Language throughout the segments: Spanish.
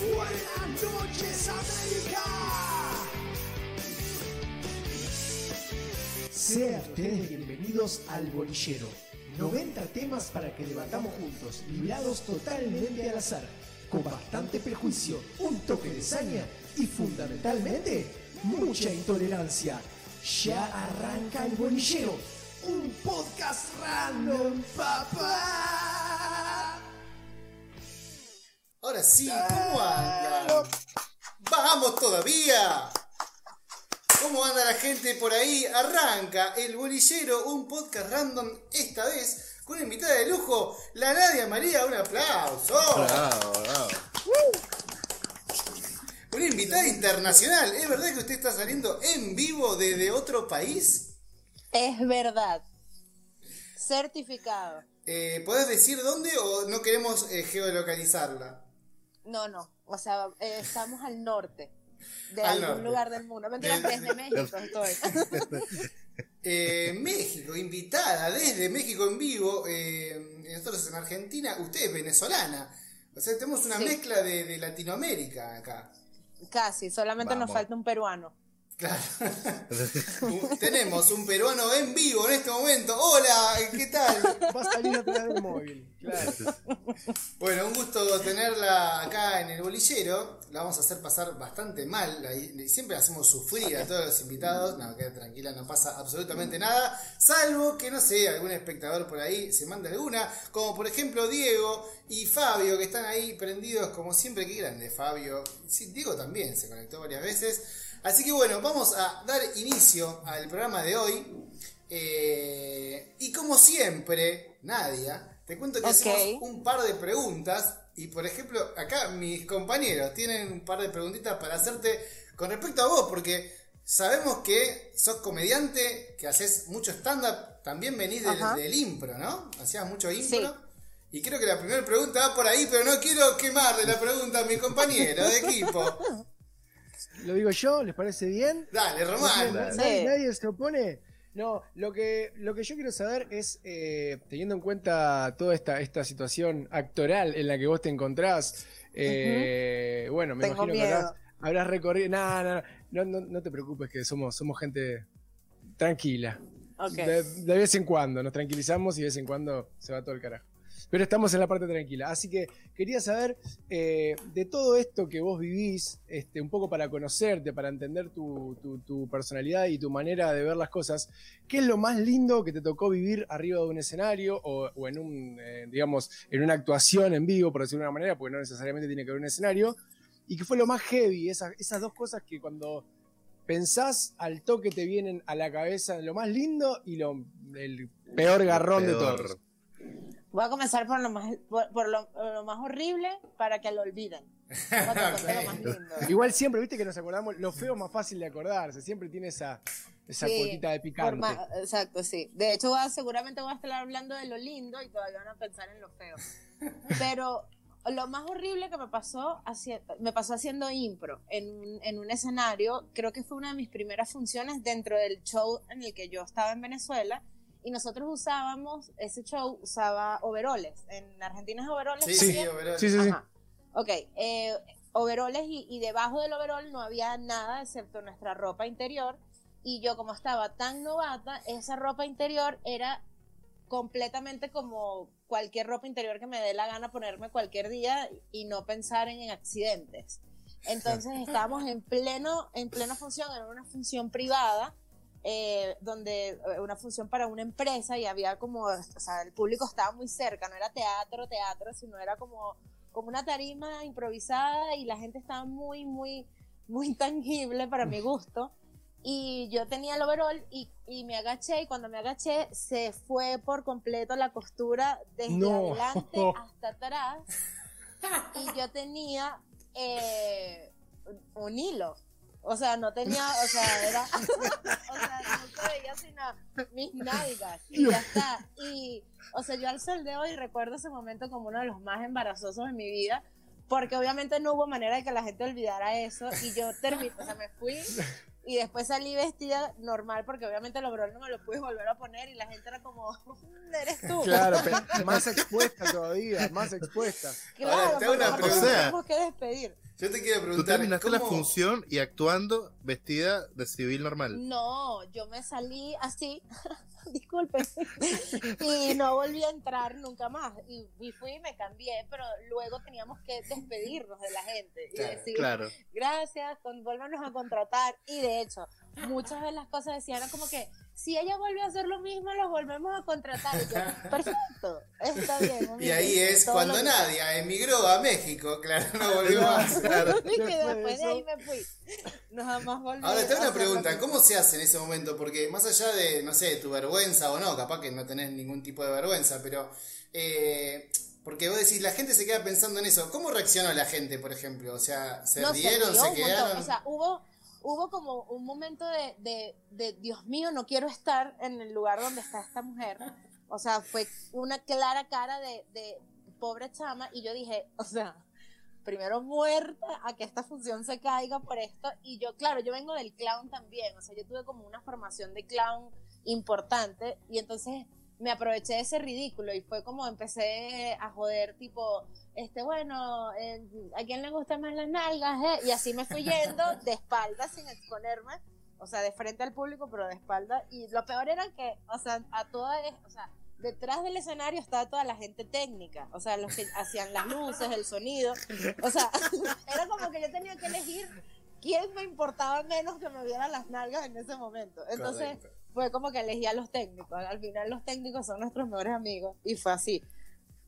Buenas noches, América. Sean ustedes bienvenidos al Bolillero. 90 temas para que debatamos juntos, librados totalmente al azar, con bastante prejuicio, un toque de saña y fundamentalmente mucha intolerancia. Ya arranca el Bolillero, un podcast random, papá. Ahora sí, ¿cómo andan? ¡Vamos todavía! ¿Cómo anda la gente por ahí? Arranca El Bolillero, un podcast random, esta vez con una invitada de lujo, la Nadia María. Un aplauso. Bravo, bravo. Una invitada internacional. ¿Es verdad que usted está saliendo en vivo desde otro país? Es verdad. Certificado. Eh, ¿Podés decir dónde o no queremos eh, geolocalizarla? No, no. O sea, eh, estamos al norte de Al algún norte. lugar del mundo. Mentira, Del- desde México estoy. Eh, México, invitada desde México en vivo. eh, nosotros en Argentina, usted es venezolana. O sea, tenemos una Sí. mezcla de, de Latinoamérica acá. Casi, solamente nos falta un peruano. Claro. Tenemos un peruano en vivo en este momento. Hola, ¿qué tal? Va a salir a traer un móvil. Claro. Bueno, un gusto tenerla acá en el bolillero. La vamos a hacer pasar bastante mal. Siempre hacemos sufrir a todos los invitados. No, queda tranquila, no pasa absolutamente nada. Salvo que, no sé, algún espectador por ahí se manda alguna. Como por ejemplo Diego y Fabio, que están ahí prendidos como siempre. Qué grande, Fabio. Sí, Diego también se conectó varias veces. Así que bueno, vamos a dar inicio al programa de hoy. Eh, y como siempre, Nadia, te cuento que hacemos un par de preguntas. Y por ejemplo, acá mis compañeros tienen un par de preguntitas para hacerte con respecto a vos, porque sabemos que sos comediante, que haces mucho stand-up, también venís del impro, ¿no? Hacías mucho impro. Sí. Y creo que la primera pregunta va por ahí, pero no quiero quemarle la pregunta a mi compañero de equipo. ¿Lo digo yo? ¿Les parece bien? Dale, Román. Dale. ¿Nadie, se opone? No, lo que, lo que yo quiero saber es, eh, teniendo en cuenta toda esta, esta situación actoral en la que vos te encontrás, eh, bueno, me Tengo imagino que habrás, recorrido... No, no, no, no, no te preocupes, que somos, somos gente tranquila. De vez en cuando nos tranquilizamos y de vez en cuando se va todo el carajo. Pero estamos en la parte tranquila. Así que quería saber eh, de todo esto que vos vivís, este, un poco para conocerte, para entender tu, tu- tu personalidad y tu manera de ver las cosas. ¿Qué es lo más lindo que te tocó vivir arriba de un escenario o, o en un, eh, digamos, en una actuación en vivo, por decirlo de una manera, porque no necesariamente tiene que haber un escenario? ¿Y qué fue lo más heavy? Esas, esas dos cosas que cuando pensás al toque te vienen a la cabeza lo más lindo y lo, el peor garrón de Peor. todos. Voy a comenzar por lo más, por, por lo, lo más horrible para que lo olviden. Lo más lindo. Igual siempre, viste que nos acordamos, lo feo es más fácil de acordarse, siempre tiene esa, esa Sí, cuotita de picante. ma- exacto, sí. De hecho, voy a- seguramente voy a estar hablando de lo lindo y todavía van a pensar en lo feo. Pero lo más horrible que me pasó, haci- me pasó haciendo impro en un, en un escenario, creo que fue una de mis primeras funciones dentro del show en el que yo estaba en Venezuela. Y nosotros usábamos, ese show usaba overoles. En Argentina es overoles. Sí, también? sí, overall. Sí, sí, sí. Ok, eh, overoles y, y debajo del overol no había nada excepto nuestra ropa interior. Y yo como estaba tan novata, esa ropa interior era completamente como cualquier ropa interior que me dé la gana ponerme cualquier día y no pensar en accidentes. Entonces estábamos en pleno, en plena función, en una función privada, eh, donde eh, una función para una empresa y había como, o sea, el público estaba muy cerca, no era teatro, teatro, sino era como, como una tarima improvisada y la gente estaba muy, muy, muy tangible para mi gusto. Y yo tenía el overall y, y me agaché y cuando me agaché se fue por completo la costura desde No. adelante hasta atrás y yo tenía eh, un- un hilo. O sea, no tenía, o sea, era, o sea, no se veía sino mis nalgas y ya está. Y, o sea, yo al sol de hoy recuerdo ese momento como uno de los más embarazosos de mi vida, porque obviamente no hubo manera de que la gente olvidara eso y yo terminé, o sea, me fui y después salí vestida normal porque obviamente el overol no me lo pude volver a poner y la gente era como, "Mm, eres tú. Claro, pero más expuesta todavía, más expuesta. Claro, Ahora, una pregunta. tenemos que despedir. Yo te quiero Tú preguntar. terminaste la ¿cómo- función y actuando vestida de civil normal. No, yo me salí así, disculpen, y no volví a entrar nunca más. Y, y fui y me cambié, pero luego teníamos que despedirnos de la gente y Claro, decir, Claro. gracias, con, vuélvanos a contratar. Y de hecho, muchas de las cosas decían era como que, si ella vuelve a hacer lo mismo, los volvemos a contratar. Y yo, perfecto, está bien. Y ahí es todo cuando Nadia emigró a México, claro, no volvió más. Claro. Y que Después de ahí me fui. Nada más volví. Ahora te a una hacer pregunta. ¿cómo se hace en ese momento? Porque más allá de, no sé, tu vergüenza o no, capaz que no tenés ningún tipo de vergüenza, pero... eh, porque vos decís, la gente se queda pensando en eso. ¿Cómo reaccionó la gente, por ejemplo? O sea, ¿se No, rieron, se quedaron? O sea, hubo, hubo como un momento de, de, de, Dios mío, no quiero estar en el lugar donde está esta mujer. O sea, fue una clara cara de, de pobre chama y yo dije, o sea, primero muerta a que esta función se caiga por esto. Y yo, claro, yo vengo del clown también. O sea, yo tuve como una formación de clown importante y entonces me aproveché de ese ridículo y fue como empecé a joder tipo este bueno eh, a quién le gustan más las nalgas eh? y así me fui yendo de espalda sin exponerme o sea de frente al público pero de espalda y lo peor era que o sea a toda o sea detrás del escenario estaba toda la gente técnica o sea los que hacían las luces el sonido o sea era como que yo tenía que elegir quién me importaba menos que me vieran las nalgas en ese momento entonces Correcto. Fue como que elegí a los técnicos. Al final los técnicos son nuestros mejores amigos y fue así.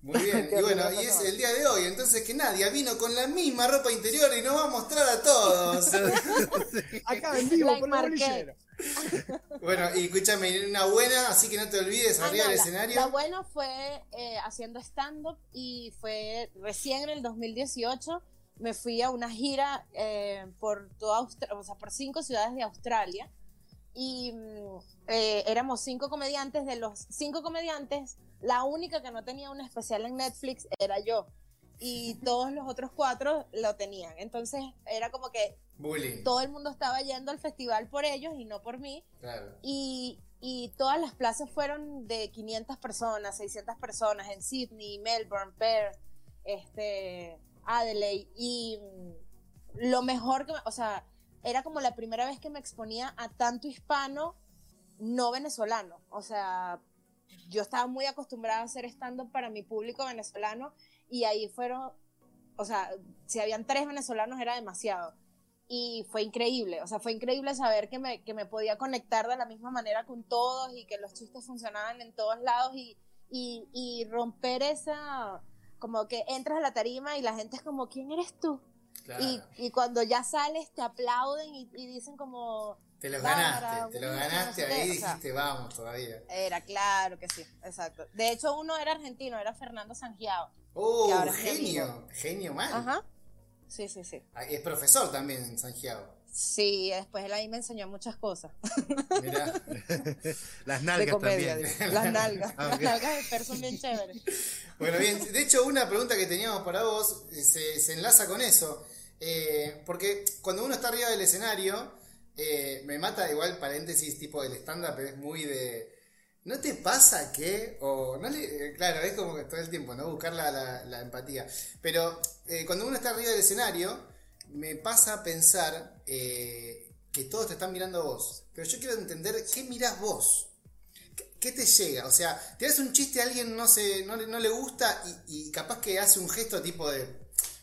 Muy bien, y bueno, y es el día de hoy, entonces que Nadia vino con la misma ropa interior y nos va a mostrar a todos. Acá en vivo Like por bueno, y escúchame, una buena, así que no te olvides, Ah, arriba no, del escenario. La buena fue eh, haciendo stand-up y fue recién en el 2018. Me fui a una gira eh, por toda Austra- o sea, por cinco ciudades de Australia y mm, eh, éramos cinco comediantes. De los cinco comediantes, la única que no tenía un especial en Netflix era yo y todos los otros cuatro lo tenían. Entonces era como que Bullying. todo el mundo estaba yendo al festival por ellos y no por mí. Claro. Y, y todas las plazas fueron de 500 personas, 600 personas en Sydney, Melbourne, Perth, este, Adelaide. Y mm, lo mejor que, o sea, era como la primera vez que me exponía a tanto hispano no venezolano. O sea, yo estaba muy acostumbrada a hacer stand-up para mi público venezolano y ahí fueron, o sea, si habían tres venezolanos era demasiado y fue increíble, o sea, fue increíble saber que me, que me podía conectar de la misma manera con todos y que los chistes funcionaban en todos lados y, y, y romper esa, como que entras a la tarima y la gente es como, ¿quién eres tú? Claro. Y, y cuando ya sales te aplauden y, y dicen como, te lo Bárbara, ganaste, te lo bonita, ganaste no sé ahí qué, o sea. dijiste, vamos todavía. era claro que sí, exacto. De hecho, uno era argentino, era Fernando Sangiao. ¡Oh, ahora genio! Genio mal. Ajá. Sí, sí, sí. Ah, Es profesor también en Santiago. Sí, después él ahí me enseñó muchas cosas. Mirá. Las de nalgas comedia, también. las nalgas. Ah, Las ok. nalgas de Fer son bien chéveres. Bueno, bien, de hecho una pregunta que teníamos para vos eh, se, se enlaza con eso, Eh, porque cuando uno está arriba del escenario, eh, me mata igual paréntesis tipo del stand-up, es muy de... ¿No te pasa que? O no eh, claro, es como que todo el tiempo, ¿no? Buscar la, empatía. Pero cuando uno está arriba del escenario, me pasa a pensar que todos te están mirando a vos. Pero yo quiero entender qué mirás vos. ¿Qué- ¿Qué te llega? O sea, te das un chiste a alguien no se, no, le- no le gusta y capaz que hace un gesto tipo de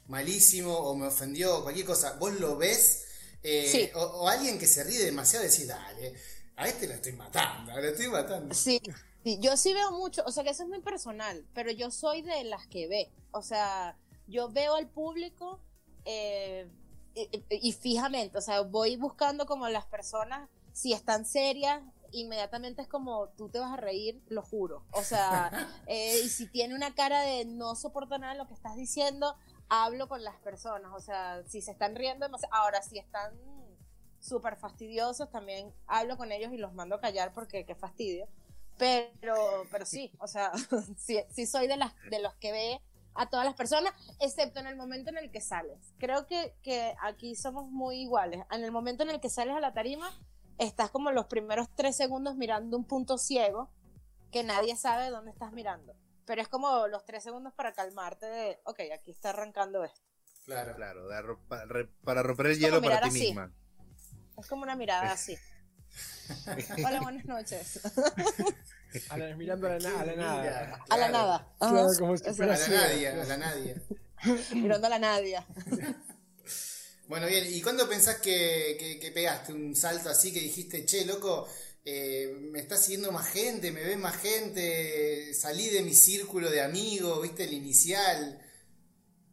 malísimo o me ofendió o cualquier cosa. ¿Vos lo ves? Eh, Sí. o, o alguien que se ríe demasiado decís, dale, a este lo estoy matando, lo estoy matando. Sí, sí, yo sí veo mucho, o sea que eso es muy personal, pero yo soy de las que ve. O sea, yo veo al público eh, y, y- fijamente, o sea, voy buscando como las personas, si están serias, inmediatamente es como, tú te vas a reír, lo juro. O sea, eh, y si tiene una cara de no soporto nada de lo que estás diciendo, hablo con las personas. O sea, si se están riendo ahora si están súper fastidiosos, también hablo con ellos y los mando a callar porque qué fastidio. Pero, pero sí, o sea, sí, sí soy de, las, de los que ve a todas las personas, excepto en el momento en el que sales. Creo que, que aquí somos muy iguales. En el momento en el que sales a la tarima, estás como los primeros tres segundos mirando un punto ciego que nadie sabe dónde estás mirando. Pero es como los tres segundos para calmarte de, ok, aquí está arrancando esto. Claro. Claro, re- para romper el Es como hielo para ti así. misma. Es como una mirada así. Hola, buenas noches. A la- mirando a la, na- a la nada. A la nada. Claro, Ajá. como si Eso, fuera A la claro. a la Nadia. Mirando a la Nadia. Bueno, bien, ¿y cuándo pensás que, que- que pegaste un salto así que dijiste, che, loco, eh, me está siguiendo más gente, me ve más gente, salí de mi círculo de amigos, viste, el inicial?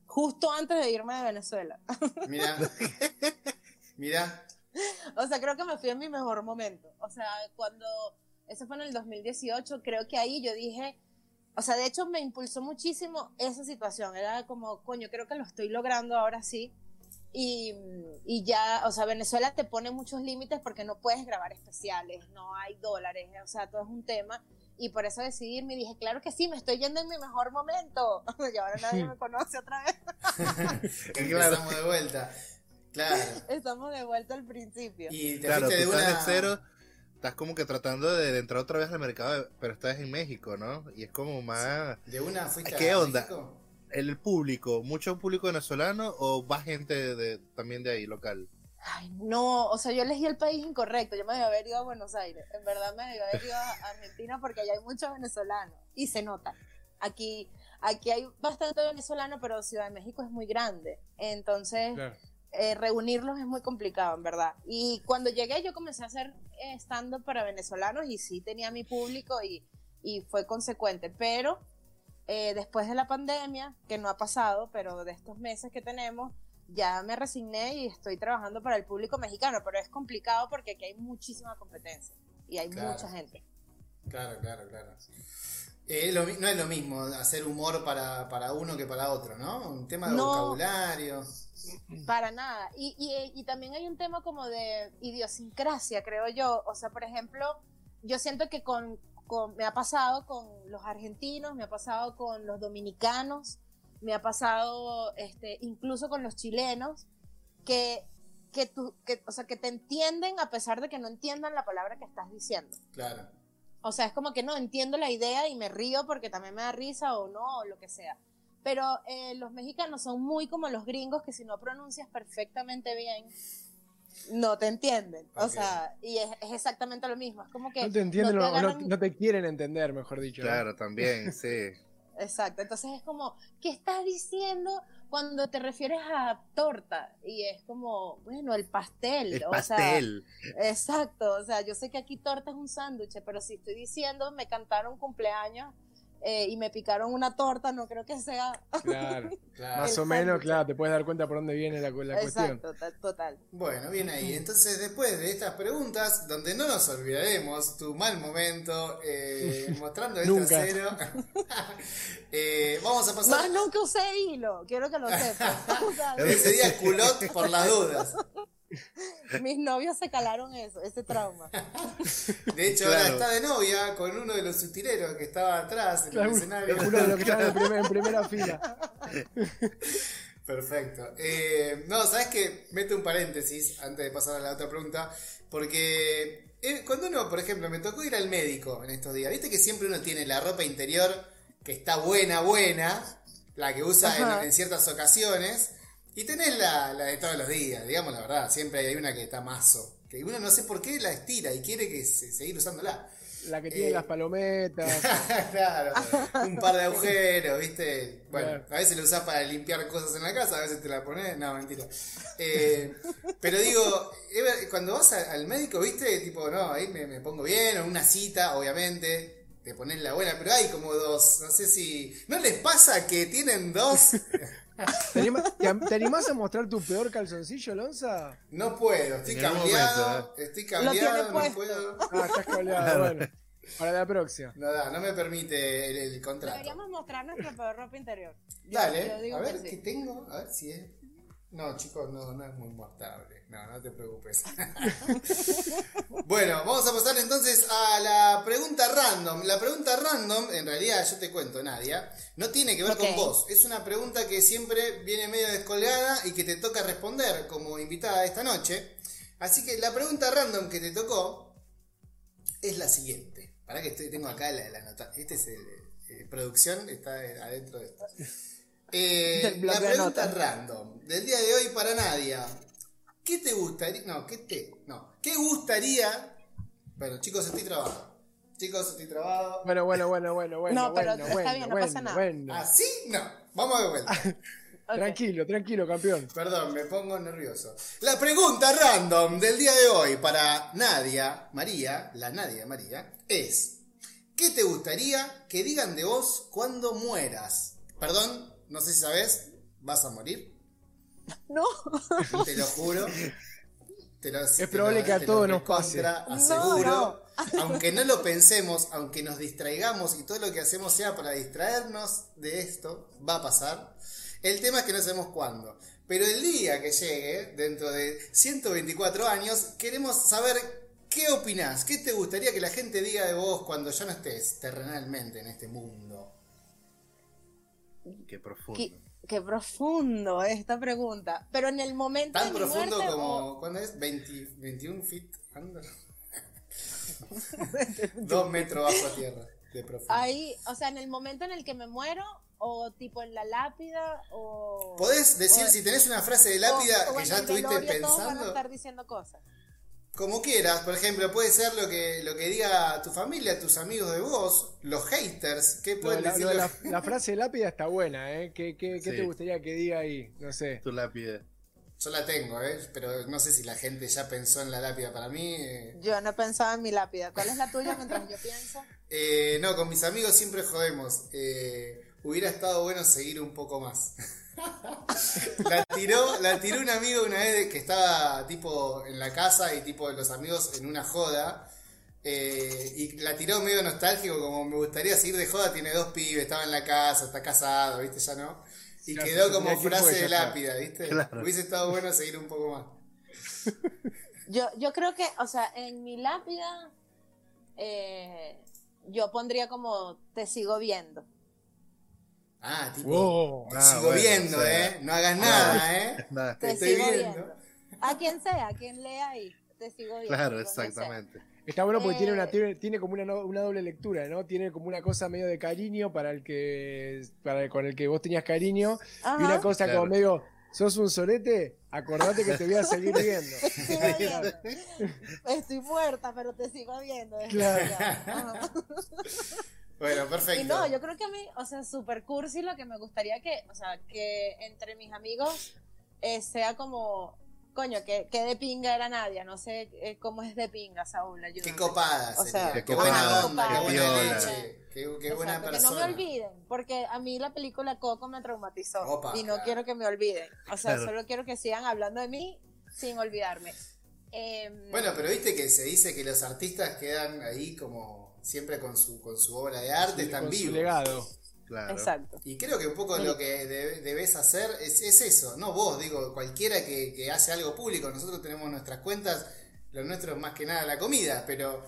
Justo antes de irme de Venezuela. Mirá, mirá, O sea, creo que me fui en mi mejor momento. O sea, cuando, eso fue en el 2018, creo que ahí yo dije, o sea, de hecho me impulsó muchísimo esa situación. Era como, coño, creo que lo estoy logrando ahora sí. Y, y ya, o sea, Venezuela te pone muchos límites porque no puedes grabar especiales, no hay dólares, o sea, todo es un tema. Y por eso decidí irme y dije, claro que sí, me estoy yendo en mi mejor momento. y ahora nadie me conoce otra vez. empezamos de vuelta. Claro. Estamos de vuelta al principio. Y te Claro, tú de estás una... de cero, estás como que tratando de, de entrar otra vez al mercado, pero estás en México, ¿no? Y es como más... ¿De una fuiste ¿Qué a onda? México? El público, mucho público venezolano o va gente de, también de ahí, local. Ay, no, o sea, yo elegí el país incorrecto. Yo me debía haber ido a Buenos Aires. En verdad me debía haber ido a Argentina porque allá hay muchos venezolanos y se nota. Aquí, aquí hay bastante venezolano, pero Ciudad de México es muy grande. Entonces, Claro. eh, reunirlos es muy complicado, en verdad. Y cuando llegué, yo comencé a hacer eh, stand-up para venezolanos y sí tenía mi público y, y fue consecuente. Pero eh, después de la pandemia, que no ha pasado, pero de estos meses que tenemos, ya me resigné y estoy trabajando para el público mexicano, pero es complicado porque aquí hay muchísima competencia y hay Claro. mucha gente. Claro, claro, claro. Eh, lo no es lo mismo hacer humor para, para uno que para otro, ¿no? Un tema de No. vocabulario. Para nada. Y, y, y también hay un tema como de idiosincrasia, creo yo. O sea, por ejemplo, yo siento que con, con- me ha pasado con los argentinos, me ha pasado con los dominicanos, me ha pasado este, incluso con los chilenos, que, que, tú, que, o sea, que te entienden a pesar de que no entiendan la palabra que estás diciendo. Claro. O sea, es como que no entiendo la idea y me río porque también me da risa o no, o lo que sea. Pero eh, los mexicanos son muy como los gringos que si no pronuncias perfectamente bien, no te entienden. O Ok. sea, y es, es exactamente lo mismo. Es como que No te entienden no o te no, agarran- no te quieren entender, mejor dicho. ¿no? Claro, también, sí. Exacto. Entonces es como, ¿qué estás diciendo cuando te refieres a torta? Y es como, bueno, el pastel. El o sea, pastel. Exacto, o sea, yo sé que aquí torta es un sándwich, pero si estoy diciendo me cantaron cumpleaños eh, y me picaron una torta, no creo que sea Claro. claro. Más o menos, claro, te puedes dar cuenta por dónde viene la, la cuestión. exacto, total. Bueno, bien ahí. Entonces, después de estas preguntas, donde no nos olvidaremos tu mal momento, eh, mostrando el Nunca. trasero, eh, vamos a pasar. Más nunca usé hilo, quiero que lo sepas. Ese día culot por las dudas. mis novios se calaron eso, ese trauma. De hecho, ahora está de novia con uno de los utileros que estaba atrás en Claro, el escenario. uno de los que están en, primer- en primera fila. Perfecto. Eh, no, ¿sabes qué? Mete un paréntesis antes de pasar a la otra pregunta. Porque eh, cuando uno, por ejemplo, me tocó ir al médico en estos días, viste que siempre uno tiene la ropa interior que está buena, buena, la que usa en ciertas ocasiones, y tenés la, la de todos los días, digamos la verdad. Siempre hay una que está mazo. Que uno no sé por qué la estira y quiere que se, seguir usándola. La que tiene Eh. las palometas. claro, un par de agujeros, ¿viste? Bueno, Claro. a veces lo usás para limpiar cosas en la casa, a veces te la pones, no, mentira. Eh, pero digo, cuando vas al médico, ¿viste? Tipo, no, ahí me, me pongo bien, o una cita, obviamente, te pones la buena, pero hay como dos, no sé si... ¿No les pasa que tienen dos? ¿Te, anima- te am- te animás a mostrar tu peor calzoncillo, Lonza? No puedo, estoy cambiado, momento, estoy cambiado, no puedo. Ah, estás cableado. Bueno, para la próxima. No da, no me permite el, el contrato. Deberíamos mostrar nuestra peor ropa interior. Dale, a ver sí. qué tengo, a ver si es. No, chicos, no, no es muy mostrable. No, no te preocupes. bueno, vamos a pasar entonces a la pregunta random. La pregunta random, en realidad, yo te cuento, Nadia, no tiene que ver con vos. Es una pregunta que siempre viene medio descolgada y que te toca responder como invitada esta noche. Así que la pregunta random que te tocó es la siguiente. Para que estoy, tengo acá la, la nota. Este es el, eh, producción, está adentro de esto. Eh, la pregunta random. del día de hoy para Nadia. ¿Qué te gustaría? No, ¿qué te? No. ¿Qué gustaría? Bueno, chicos, estoy trabado. Chicos, estoy trabado. Bueno, bueno, bueno, bueno, bueno. No, pero bueno, está bueno, bien, no bueno, pasa nada. bueno. ¿Así? No. Vamos de vuelta. Ok. Tranquilo, tranquilo, campeón. Perdón, me pongo nervioso. La pregunta random del día de hoy para Nadia, María, la Nadia María, es: ¿Qué te gustaría que digan de vos cuando mueras? Perdón, no sé si sabes, ¿vas a morir? No, Te lo juro. Te lo- te probable lo- que a todos nos pase. No. Aunque no lo pensemos, aunque nos distraigamos y todo lo que hacemos sea para distraernos de esto, va a pasar. El tema es que no sabemos cuándo. Pero el día que llegue, dentro de 124 años, queremos saber qué opinás, qué te gustaría que la gente diga de vos cuando ya no estés terrenalmente en este mundo. Qué profundo. qué, qué profundo esta pregunta. Pero en el momento Tan de profundo muerte, como, ¿cuándo es? 20 21 feet under. Dos metros bajo tierra de profundo. ahí, o sea, en el momento en el que me muero, o tipo en la lápida, o. ¿Podés decir o- si tenés una frase de lápida o- que ya estuviste velorio todos van a pensando? estar diciendo cosas. Como quieras, por ejemplo, puede ser lo que, lo que diga tu familia, tus amigos de vos, los haters, ¿qué pueden decir? la- la frase de lápida está buena, ¿eh? ¿Qué, qué, qué Sí. te gustaría que diga ahí? No sé. Tu lápide. Yo la tengo, ¿eh? pero no sé si la gente ya pensó en la lápida para mí. eh. Yo no pensaba en mi lápida. ¿Cuál es la tuya mientras yo pienso? Eh, no, con mis amigos siempre jodemos. Eh, hubiera estado bueno seguir un poco más. la tiró, la tiró un amigo una vez que estaba tipo en la casa y tipo los amigos en una joda. eh, y la tiró medio nostálgico, como me gustaría seguir de joda, tiene dos pibes, estaba en la casa, está casado, ¿viste? Ya no. Y Claro, quedó como frase de lápida, ¿viste? Claro. Hubiese estado bueno seguir un poco más. Yo, yo creo que, o sea, en mi lápida, eh, yo pondría como te sigo viendo. Ah, tipo, Wow. te Ah, sigo bueno, viendo, o sea. ¿eh? No hagas nada, ¿eh? Nada. Te Te estoy sigo viendo. viendo. A quien sea, a quien lea ahí, te sigo viendo. Claro, exactamente. Está bueno porque tiene, una, Eh. tiene, tiene como una, una doble lectura, ¿no? Tiene como una cosa medio de cariño para el que para con el que vos tenías cariño Ajá. y una cosa Claro. como medio, sos un solete, acordate que te voy a seguir viendo. Te sigo viendo. Estoy muerta, pero te sigo viendo. Claro. Bueno, perfecto. Y no, yo creo que a mí, o sea, super cursi lo que me gustaría que, o sea, que entre mis amigos eh, sea como, coño, que, que de pinga era Nadia, no sé eh, cómo es de pinga, Saúl, ayúdame. Qué copada O sea, qué qué buena onda, qué qué buena leche. Qué, qué buena Exacto, persona. Que no me olviden, porque a mí la película Coco me traumatizó Opa, y no claro. quiero que me olviden. O sea, Claro. solo quiero que sigan hablando de mí sin olvidarme. Em, Bueno, pero viste que se dice que los artistas quedan ahí como siempre con su, con su obra de arte, están con su legado. Claro. exacto. Y creo que un poco lo que debe- debes hacer es, es eso, no vos, digo, cualquiera que, que hace algo público, nosotros tenemos nuestras cuentas, lo nuestro es más que nada la comida, pero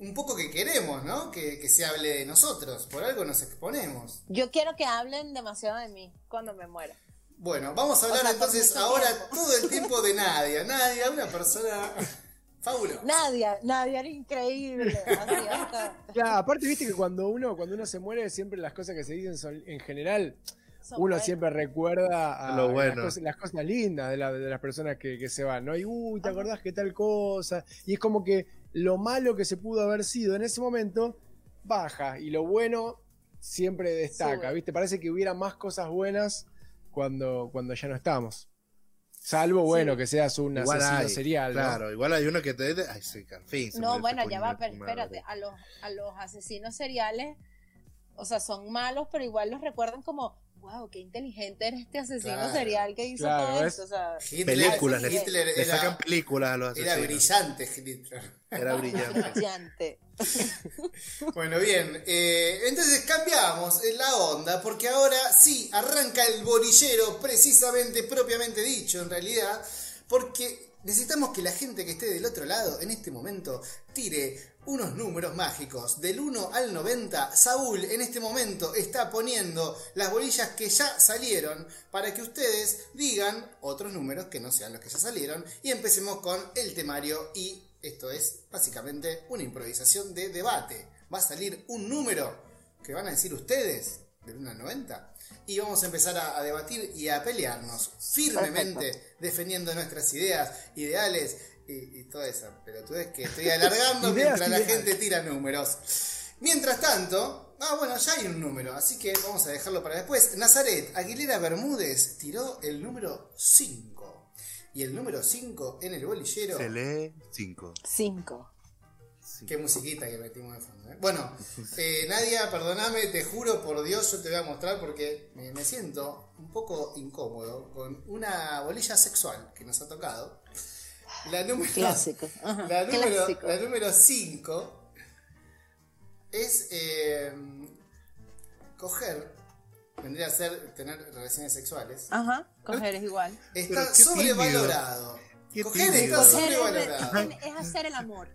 un poco que queremos, ¿no? Que, que se hable de nosotros, por algo nos exponemos. Yo quiero que hablen demasiado de mí cuando me muera. Bueno, vamos a hablar O sea, entonces ahora tiempo. todo el tiempo de Nadia. Nadia, una persona fabulosa. Nadia, Nadia era increíble. Claro, aparte viste que cuando uno, cuando uno se muere, siempre las cosas que se dicen son, en general, son uno buenas. siempre recuerda a Lo las, bueno. cosas, las cosas lindas de, la- de las personas que, que se van, ¿no? Y uy, ¿te acordás que tal cosa? Y es como que lo malo que se pudo haber sido en ese momento baja y lo bueno siempre destaca, Sube. ¿viste? Parece que hubiera más cosas buenas cuando, cuando ya no estamos. Salvo, bueno, que seas un Igual asesino hay, serial, ¿no? Claro, igual hay uno que te. Ay, sí, fin. se No, bueno, ya va, pero espérate, a los, a los asesinos seriales, o sea, son malos, pero igual los recuerdan como, wow, qué inteligente era este asesino Claro. serial que hizo Claro, todo ¿ves? esto, o sea, Hitler, Películas, le, Hitler le sacan era, películas a los era asesinos. brillante, Hitler. Era brillante. brillante. Bueno, bien, eh, entonces cambiamos la onda porque ahora sí arranca el bolillero, precisamente, propiamente dicho, en realidad, porque necesitamos que la gente que esté del otro lado en este momento tire unos números mágicos del 1 al 90. Saúl en este momento está poniendo las bolillas que ya salieron para que ustedes digan otros números que no sean los que ya salieron y empecemos con el temario y esto es básicamente una improvisación de debate. Va a salir un número que van a decir ustedes del 1 al 90 y vamos a empezar a, a debatir y a pelearnos firmemente defendiendo nuestras ideas, ideales y, y toda esa pelotudez que estoy alargando Ideas, mientras la gente tira números. Mientras tanto, ah bueno, ya hay un número, así que vamos a dejarlo para después. Nazaret Aguilera Bermúdez tiró el número 5. Y el número 5 en el bolillero. Se lee 5. Qué musiquita que metimos de fondo. ¿eh? Bueno, eh, Nadia, perdóname, te juro por Dios, yo te voy a mostrar porque me, me siento un poco incómodo con una bolilla sexual que nos ha tocado. La número, Clásico. Ajá, la número, clásico. la número 5 es eh, coger, vendría a ser tener relaciones sexuales. Ajá, coger es igual. Está sobrevalorado. Coger tímido. está sobrevalorado. es- es hacer el amor.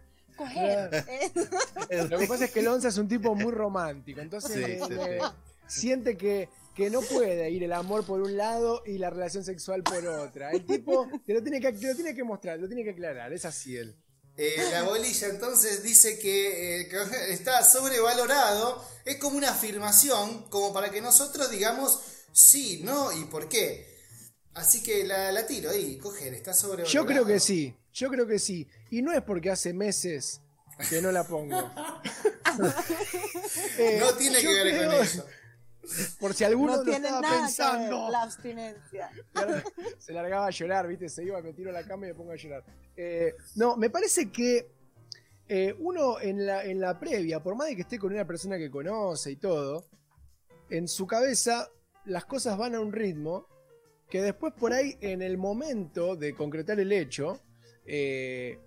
Lo que pasa es que Lonza es un tipo muy romántico, entonces Sí, sí, sí. siente que, que no puede ir el amor por un lado y la relación sexual por otra. El tipo te lo tiene que, te lo tiene que mostrar, te lo tiene que aclarar, es así él. Eh, la bolilla entonces dice que, eh, que está sobrevalorado. Es como una afirmación, como para que nosotros digamos sí, no y por qué. Así que la, la tiro ahí, coger, está sobrevalorado. Yo creo que sí, yo creo que sí. Y no es porque hace meses que no la pongo. Eh, No tiene que ver creo- con eso. Por si alguno no lo tiene estaba nada que pensando. ver la abstinencia. se largaba a llorar, ¿viste? Se iba, me tiro a la cama y me pongo a llorar. Eh, no, me parece que eh, uno en la, en la previa, por más de que esté con una persona que conoce y todo, en su cabeza las cosas van a un ritmo que después por ahí, en el momento de concretar el hecho, eh,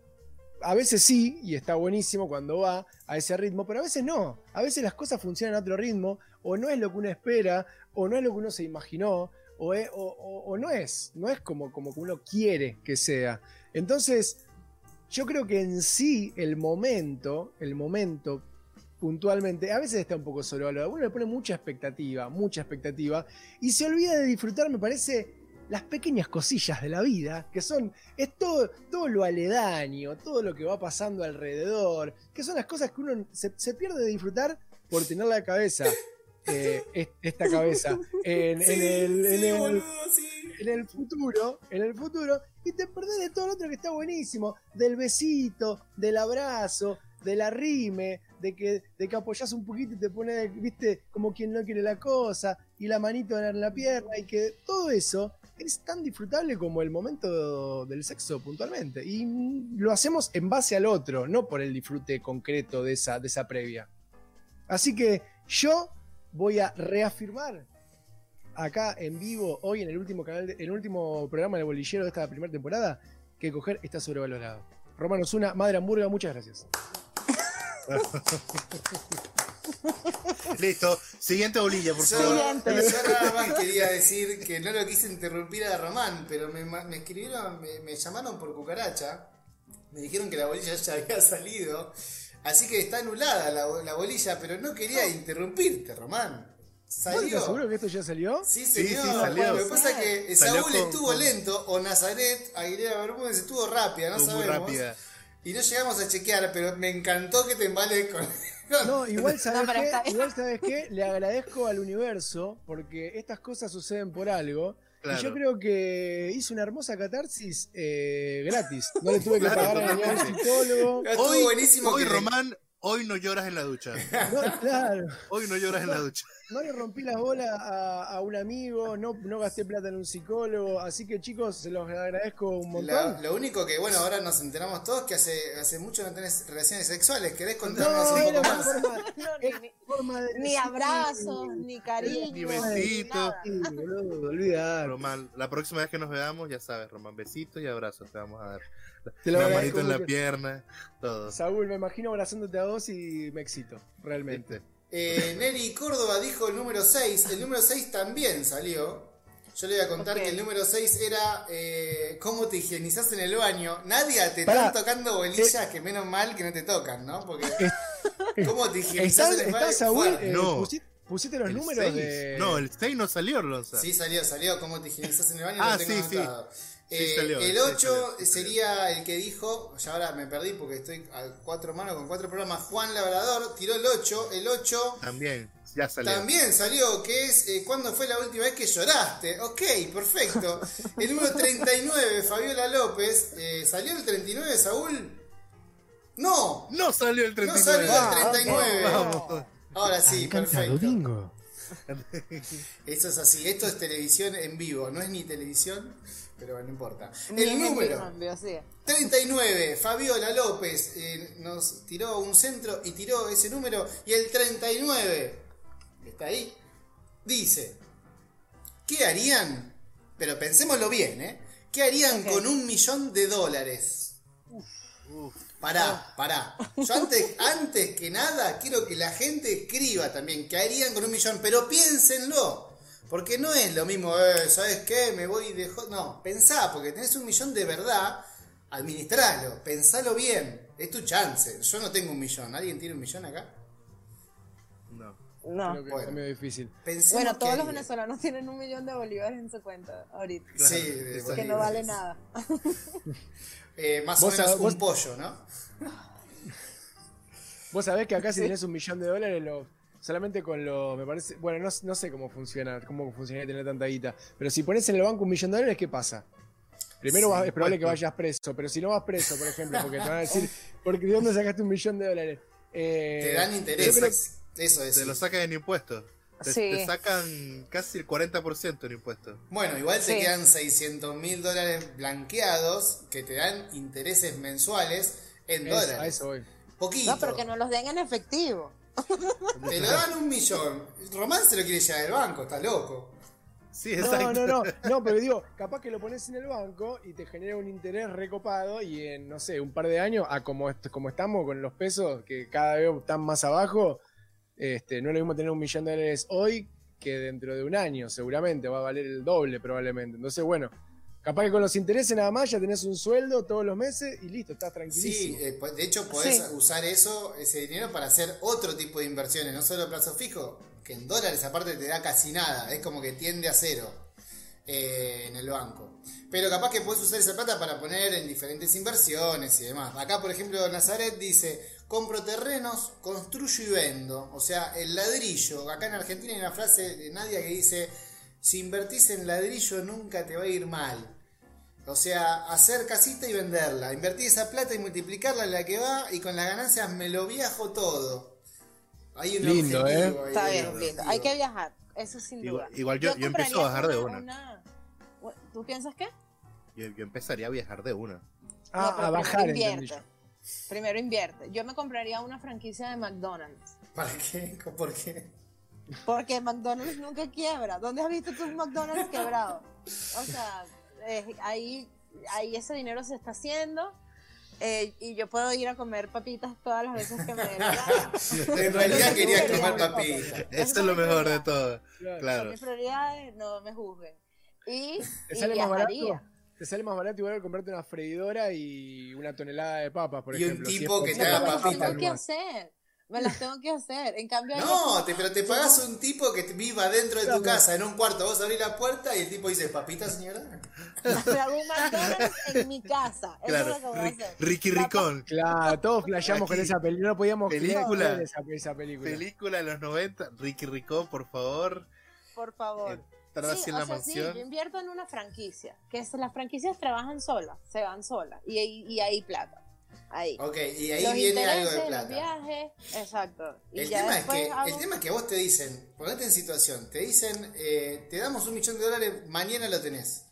a veces sí, y está buenísimo cuando va a ese ritmo, pero a veces no. A veces las cosas funcionan a otro ritmo, o no es lo que uno espera, o no es lo que uno se imaginó, o, no es, no es como, como uno quiere que sea. Entonces, yo creo que en sí el momento, el momento puntualmente, a veces está un poco sobrevalorado. Uno le pone mucha expectativa, mucha expectativa, y se olvida de disfrutar, me parece, las pequeñas cosillas de la vida, que son, es todo, todo lo aledaño, todo lo que va pasando alrededor, que son las cosas que uno se, se pierde de disfrutar por tener la cabeza, eh, es- esta cabeza, en, en Sí, el, en sí, el- boludo, sí. en el futuro, en el futuro, y te perdés de todo lo otro que está buenísimo, del besito, del abrazo, del arrime, de que, de que apoyás un poquito y te pones, viste, como quien no quiere la cosa, y la manito en la pierna, y que todo eso es tan disfrutable como el momento del sexo puntualmente. Y lo hacemos en base al otro, no por el disfrute concreto de esa, de esa previa. Así que yo voy a reafirmar acá en vivo, hoy en el último canal, de- el último programa del bolillero de esta primera temporada, que coger está sobrevalorado. Romano Zuna, Madre Hamburga, muchas gracias. Listo. Siguiente bolilla, por favor. Siguiente. yo nada más quería decir que no lo quise interrumpir a Román, pero me, me escribieron, me, me llamaron por cucaracha, me dijeron que la bolilla ya había salido, así que está anulada la, la bolilla, pero no quería interrumpirte, Román. ¿Vos estás seguro Salió. que esto ya salió? Sí, Sí, señor. sí, salió. Lo que pasa es que Salió Saúl con- estuvo con- lento o Nazaret Aguilera Bermúdez estuvo rápida, no Estuvo muy sabemos. rápida. Y no llegamos a chequear, pero me encantó que te embales con. No, igual sabes está qué, igual sabes qué, le agradezco al universo porque estas cosas suceden por algo. Claro. Y yo creo que hizo una hermosa catarsis eh, gratis. No le tuve que Claro, pagar a ningún psicólogo. Hoy, buenísimo hoy que- Román, hoy no lloras en la ducha. No, claro. Hoy no lloras en la ducha. No le rompí las bolas a, a un amigo, no, no gasté plata en un psicólogo. Así que chicos, se los agradezco un montón. La- lo único que, bueno, ahora nos enteramos todos que hace, hace mucho no tenés relaciones sexuales. ¿Querés contarnos No, un poco más? forma, No, era ni, una forma de ni decir- abrazos, ni cariño, Ni besito. nada. Sí. Román, la próxima vez que nos veamos, ya sabes, Román, besitos y abrazos te vamos a dar. Te lo Una agradezco manito en la pierna, todo. Saúl, me imagino abrazándote a vos y me excito, realmente. ¿Viste? Eh, Nelly Córdoba dijo el número 6. El número 6 también salió. Yo le voy a contar Ok. que el número 6 era eh, cómo te higienizás en el baño. Nadia, te Pará. están tocando bolillas que menos mal que no te tocan, ¿no? Porque cómo te ¿Estás, higienizás en el baño. estás. Eh, No. pusi- ¿Pusiste los ¿El números seis? de.? No, el 6 no salió, Lonza. Sí, salió, salió. ¿Cómo te higienizás en el baño? Ah, lo tengo sí, sí. Eh, salió, el sí, 8 salió, sí, sería el que dijo, ya ahora me perdí porque estoy a cuatro manos con cuatro programas, Juan Labrador, tiró el 8, el 8 También. Ya salió. También salió, que es eh, ¿Cuándo fue la última vez que lloraste? Ok, perfecto. El número 39, Fabiola López. eh, ¿Salió el 39, Saúl? No, No salió el no 39. salió Ah, el 39. Vamos. Ahora sí, perfecto. Eso es así, esto es televisión en vivo, no es ni televisión, pero no importa. Ni El número cambio, sí. 39, Fabiola López eh, nos tiró un centro y tiró ese número. Y el 39, que está ahí, dice: ¿Qué harían? Pero pensémoslo bien, ¿eh? ¿Qué harían con un millón de dólares? Pará, pará. Yo antes, antes que nada quiero que la gente escriba también qué harían con un millón, pero piénsenlo. Porque no es lo mismo, eh, ¿sabes qué? Me voy de... jo-". No, pensá, porque tenés un millón de verdad, administralo, pensalo bien. Es tu chance. Yo no tengo un millón. ¿Alguien tiene un millón acá? No. No. Creo que Bueno. medio difícil. Pensemos Bueno, todos los venezolanos tienen un millón de bolívares en su cuenta ahorita. Sí, de. Que no vale nada. Eh, más o menos un pollo, ¿no? Vos sabés que acá si tenés un millón de dólares, lo, solamente con lo. Me parece. Bueno, no, no sé cómo funciona, cómo funcionaría tener tanta guita. Pero si pones en el banco un millón de dólares, ¿qué pasa? Primero Sí, vas- es probable que vayas preso, pero si no vas preso, por ejemplo, porque te van a decir, porque ¿de dónde sacaste un millón de dólares? Eh, Te dan intereses. Eso es. Te lo sacan en impuestos. Te, Sí. te sacan casi el 40% en impuestos. Bueno, igual te Sí. quedan 600 mil dólares blanqueados que te dan intereses mensuales en es- dólares. a eso voy. Poquito. No, pero que nos los den en efectivo. Te lo dan un millón. Román se lo quiere llevar del banco, está loco. Sí, No, exacto. no, no, no, pero digo, capaz que lo pones en el banco y te genera un interés recopado y en, no sé, un par de años, a como, est- como estamos con los pesos, que cada vez están más abajo, este, no es lo mismo tener un millón de dólares hoy que dentro de un año, seguramente, va a valer el doble probablemente. Entonces, bueno, capaz que con los intereses nada más ya tenés un sueldo todos los meses y listo, estás Sí, tranquilísimo. eh, po- de hecho podés Sí. usar eso, ese dinero para hacer otro tipo de inversiones, no solo plazo fijo, que en dólares aparte te da casi nada, es como que tiende a cero eh, en el banco. Pero capaz que podés usar esa plata para poner en diferentes inversiones y demás. Acá, por ejemplo, Nazaret dice, compro terrenos, construyo y vendo. O sea, el ladrillo. Acá en Argentina hay una frase de Nadia que dice, si invertís en ladrillo nunca te va a ir mal. O sea, hacer casita y venderla. Invertir esa plata y multiplicarla en la que va y con las ganancias me lo viajo todo. Hay un Lindo, ahí, Está bien, un lindo. Hay que viajar, eso sin Igual- duda. igual yo- yo empiezo a bajar de compraría ¿Tú piensas qué? Yo, yo empezaría a viajar de una. Ah, No, a bajar, invierte. yo. Primero invierte. Yo me compraría una franquicia de McDonald's. ¿Para qué? ¿Por qué? Porque McDonald's nunca quiebra. ¿Dónde has visto tú un McDonald's quebrado? O sea, eh, ahí, ahí ese dinero se está haciendo. eh, y yo puedo ir a comer papitas todas las veces que me dé la gana. En realidad quería Eso comer papitas. Esto es lo mejor de prioridad. todo. Claro. Mis prioridades, no me juzguen. Y, ¿Te y sale más viajaría. barato? Te sale más barato igual que comprarte una freidora y una tonelada de papas, por Y un ejemplo. si es tipo por que te haga papitas. nomás. hacer. Me las tengo que hacer. En cambio, No, te, pero te pagás un tipo que te viva dentro de tu casa, en un cuarto. Vos abrís la puerta y el tipo dice, ¿papita, señora? Hago un McDonald's en mi casa. Eso Claro. es lo que voy a hacer. Ricky Ricón. Claro, todos flasheamos con esa película. No podíamos Película. creer esa, esa película. Película de los 90. Ricky Ricón, por favor. Por favor. Sí, en o la sea, sí, mansión. yo invierto en una franquicia. Que es- las franquicias trabajan solas, se van solas. Y, ahí- y ahí plata. Ahí. Ok, y ahí los viene algo de plata. los viajes, exacto. Y El tema, es que, hago- el tema es que vos te dicen, ponete en situación, te dicen, eh, te damos un millón de dólares, mañana lo tenés.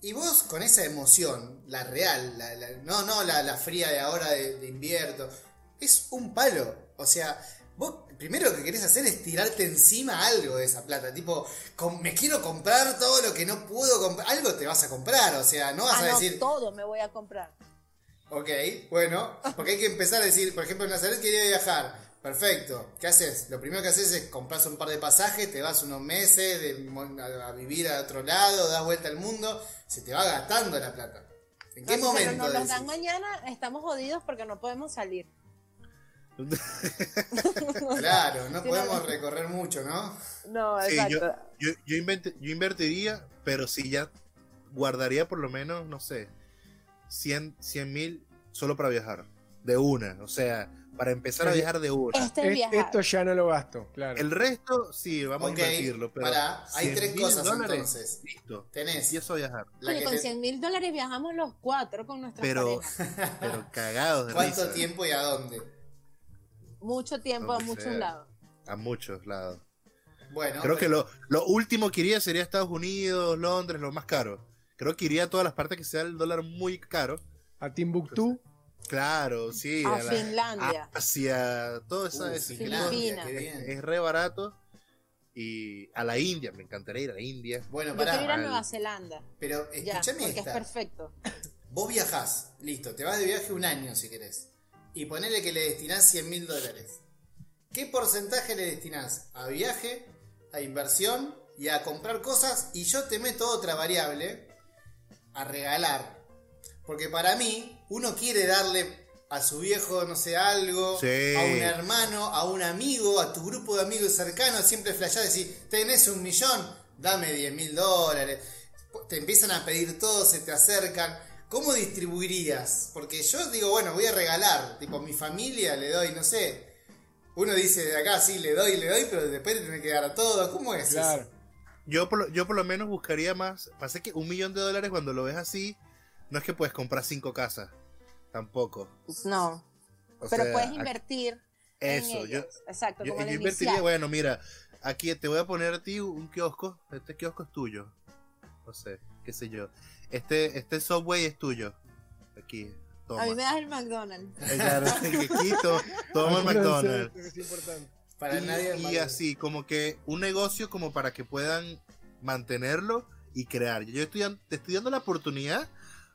Y vos con esa emoción, la real, la- la- no, no la, la fría de ahora de, de invierto, es un palo. O sea, vos primero lo que querés hacer es tirarte encima algo de esa plata. Tipo, com- me quiero comprar todo lo que no puedo comprar. Algo te vas a comprar, o sea, no vas Ah, a no, decir, todo me voy a comprar. Ok, bueno, porque hay que empezar a decir, por ejemplo, Nazaret quería viajar. Perfecto. ¿Qué haces? Lo primero que haces es compras un par de pasajes, te vas unos meses de a, a vivir a otro lado, das vuelta al mundo, se te va gastando la plata. ¿En qué No, momento? Pero nos los dan mañana, estamos jodidos porque no podemos salir. Claro, no podemos no. recorrer mucho, ¿no? No, Sí, exacto. yo, yo, yo, invent- yo invertiría, pero sí ya guardaría por lo menos, no sé, 100 mil solo para viajar. De una. O sea, para empezar a viajar de una. Este es viajar. esto ya no lo gasto, claro. El resto, sí, vamos Ok, a invertirlo. Pero pará, hay 100 tres cosas dólares, entonces. Listo. Tenés Empiezo a viajar. la Oye, que con te- 100 mil dólares viajamos los cuatro con nuestras Pero, parejas. pero cagados de ¿Cuánto risa. tiempo y a dónde? Mucho tiempo a muchos sea. lados. A muchos lados. Bueno, Creo que pero- lo, lo último que iría sería Estados Unidos, Londres, lo más caro. Creo que iría a todas las partes que sea el dólar muy caro. A Timbuktu. Claro, sí. A la- Finlandia. Asia, todo eso Uh, es, es re barato. Y a la India, me encantaría ir a la India. Bueno, Yo quiero ir a Nueva Zelanda. pero Ya, escúchame porque es esta. perfecto. Vos viajás, listo, te vas de viaje un año si querés. Y ponele que le destinás 100 mil dólares. ¿Qué porcentaje le destinás a viaje, a inversión y a comprar cosas? Y yo te meto otra variable, a regalar. Porque para mí, uno quiere darle a su viejo, no sé, algo, Sí. a un hermano, a un amigo, a tu grupo de amigos cercanos, siempre flashás decir, tenés un millón, dame 10 mil dólares. Te empiezan a pedir todo, se te acercan. ¿Cómo distribuirías? Porque yo digo, bueno, voy a regalar, tipo, a mi familia le doy, no sé. Uno dice de acá, sí, le doy, le doy, pero después te tenés que dar a todo. ¿Cómo es Claro. eso? Yo por, lo, yo por lo menos buscaría más. Pasa que un millón de dólares cuando lo ves así, no es que puedes comprar cinco casas. Tampoco. No. O Pero sea, puedes aquí- invertir Eso, en yo. Exacto, yo, como yo la invertiría, inicial. bueno, mira, aquí te voy a poner a ti un kiosco. Este kiosco es tuyo. No sé, qué sé yo. Este, este subway es tuyo. Aquí, toma. A mí me das el McDonald's. Eh, claro, que quito, toma el McDonald's. Es importante. Para y, nadie y así, como que un negocio como para que puedan mantenerlo y crear. Yo estoy, te estoy dando la oportunidad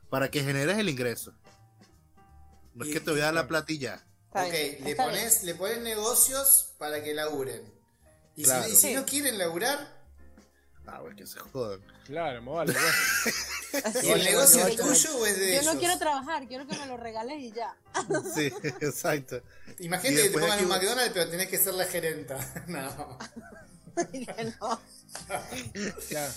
para que generes el ingreso. No es que te voy a dar la platilla. Ok, bien, le pones, le pones negocios para que laburen. Y Claro. si, y si Sí. no quieren laburar, Ah, pues que se jodan. Claro, me vale. ¿y el negocio es tuyo o es de Yo ellos? no quiero trabajar, quiero que me lo regales y ya. Sí, exacto. Imagínate que te pongan aquí- un McDonald's, pero tenés que ser la gerenta. no. Que no. Claro.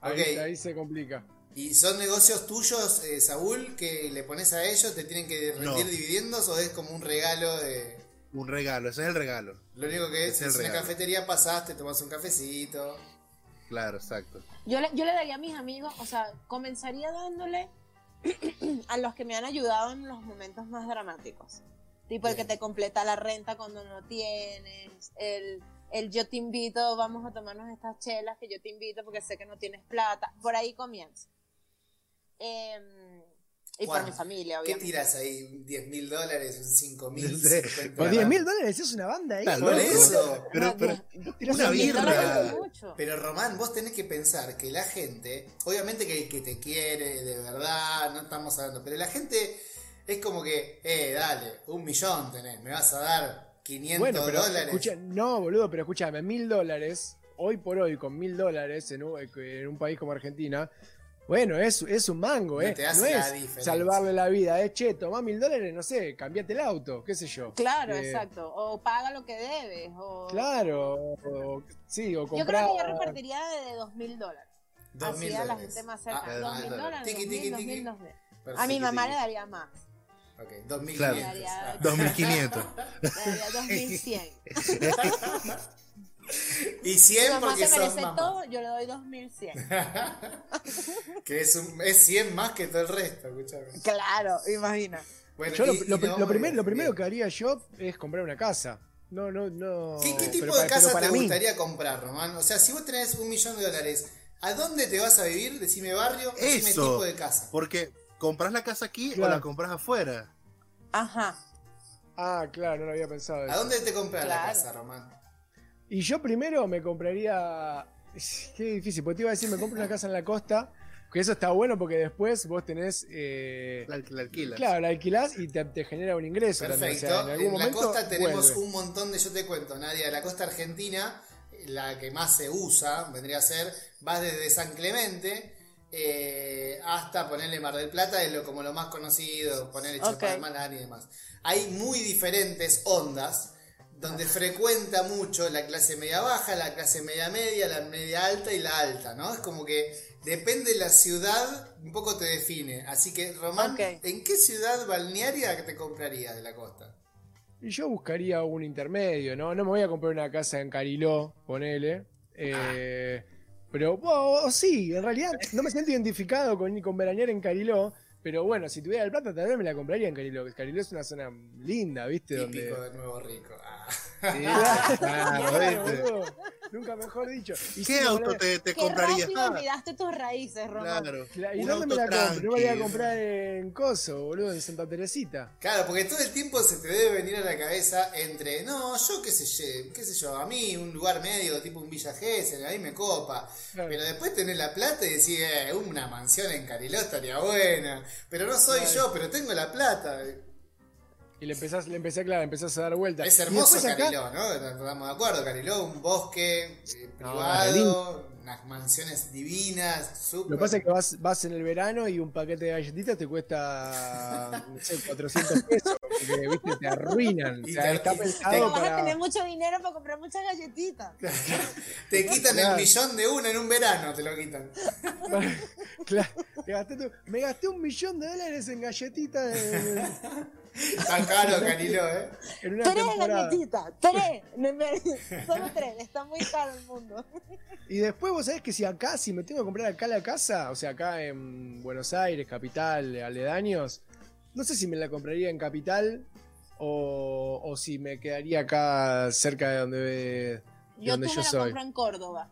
Ahí, Ok. ahí se complica. ¿Y son negocios tuyos, eh, Saúl, que le pones a ellos, te tienen que rendir No. dividendos o es como un regalo de... Un regalo, ese es el regalo. Lo único que es, Es es una cafetería, pasaste, tomas un cafecito. Claro, exacto. Yo le, yo le daría a mis amigos, o sea, comenzaría dándole a los que me han ayudado en los momentos más dramáticos. Tipo el que te completa la renta cuando no tienes, el, el yo te invito, vamos a tomarnos estas chelas que yo te invito porque sé que no tienes plata. Por ahí comienza. Em, y por mi familia, ¿Qué obviamente. tiras ahí? ¿10 mil dólares? ¿5 mil? Sí. Por 10 mil dólares es una banda ahí. Por eso. Pero, pero, Tirás una un- birra. Pero Román, vos tenés que pensar que la gente, obviamente que el que te quiere de verdad, no estamos hablando, pero la gente es como que, eh, dale, un millón tenés, me vas a dar 500 Bueno, pero dólares. escucha, no, boludo, pero escúchame, mil dólares, hoy por hoy, con mil dólares en un, en un país como Argentina, bueno, es, es un mango, ¿eh? No, te hace no la es diferencia. salvarle la vida, ¿eh? Che, toma mil dólares, no sé, cambiate el auto, qué sé yo. Claro, eh, exacto. O paga lo que debes. O... Claro, o, sí, o comprar. Yo creo que yo repartiría de dos mil dólares. Dos mil dólares. Ah, dos mil dólares. A mi mamá le daría más. Ok, 2500. Claro. 2500. 2100. Y Mi 100 mamá porque se merece mamá. todo, yo le doy dos mil cien. Que es, un, es 100 más que todo el resto, escuchame. Clalo, imagina. Bueno, Yo lo, y- lo- primer- primero que haría yo es comprar una casa. No, no, no. ¿Qué, tipo de casa para te mí. gustaría comprar, Román? O sea, si vos tenés un millón de dólares, ¿a dónde te vas a vivir? Decime barrio, decime tipo de casa. Porque compras la casa aquí o Claro. la compras afuera. Ajá. Ah, claro, no lo había pensado. ¿A dónde te compras la Claro. casa, Román? Y yo primero me compraría. Qué difícil, porque te iba a decir, me compro una casa en la costa. Que eso está bueno porque después vos tenés. eh, La, la alquilas. claro, la alquilás y te, te genera un ingreso. también, o Perfecto. sea, en algún en la costa tenemos vuelve. un montón de, yo te cuento, Nadia, la costa argentina, la que más se usa, vendría a ser, vas desde San Clemente eh, hasta ponerle Mar del Plata, es lo, como lo más conocido, ponerle Ok. Chapadmalal y demás. Hay muy diferentes ondas donde frecuenta mucho la clase media baja, la clase media media, la media alta y la alta, ¿no? Es como que depende de la ciudad, un poco te define. Así que, Román. ¿en qué ciudad balnearia te comprarías de la costa? Y yo buscaría un intermedio, ¿no? No me voy a comprar una casa en Cariló, ponele. Eh, pero, bueno, o sí, en realidad no me siento identificado con, con veranear en Cariló. Pero bueno, si tuviera el plata, tal vez me la compraría en Cariló. que Cariló es una zona linda, ¿viste? Típico Donde... de nuevo rico. Sí, Claro, claro, ¿viste? boludo. Nunca mejor dicho. Y ¿Qué auto boludo, te, te Qué comprarías? rápido Ah, olvidaste tus raíces, Román. claro. Cla- ¿Y Un dónde me la compro? Yo me la voy a comprar en Coso, boludo, en Santa Teresita. Claro, porque todo el tiempo se te debe venir a la cabeza entre, no, yo qué sé, yo, qué sé yo, a mí un lugar medio, tipo un Villa Gesell, ahí me copa. Claro. Pero después tenés la plata y decís, eh, una mansión en Cariló estaría buena. Pero no soy Claro. yo, pero tengo la plata. Y le empezás, le empecé, claro, empezás a dar vueltas. Es hermoso acá- Cariló, ¿no? Estamos de acuerdo, Cariló, un bosque eh, No, privado, unas mansiones divinas, súper. Lo que pasa es que vas, vas en el verano y un paquete de galletitas te cuesta, no sé, 400 pesos. Porque, viste, te arruinan. O Y sea, te- está pensado Pero vas a para... tener mucho dinero para comprar muchas galletitas. Te quitan el millón de uno en un verano, te lo quitan. Claro, te gasté tu- me gasté un millón de dólares en galletitas en, Está caro Cariló, ¿eh? en una Tres galletitas, tres. Solo tres, está muy caro el mundo. Y después vos sabés que si acá, si me tengo que comprar acá la casa, o sea, acá en Buenos Aires, capital, aledaños, no sé si me la compraría en capital o, o si me quedaría acá cerca de donde, de Yo donde tú yo me la soy. compro en Córdoba.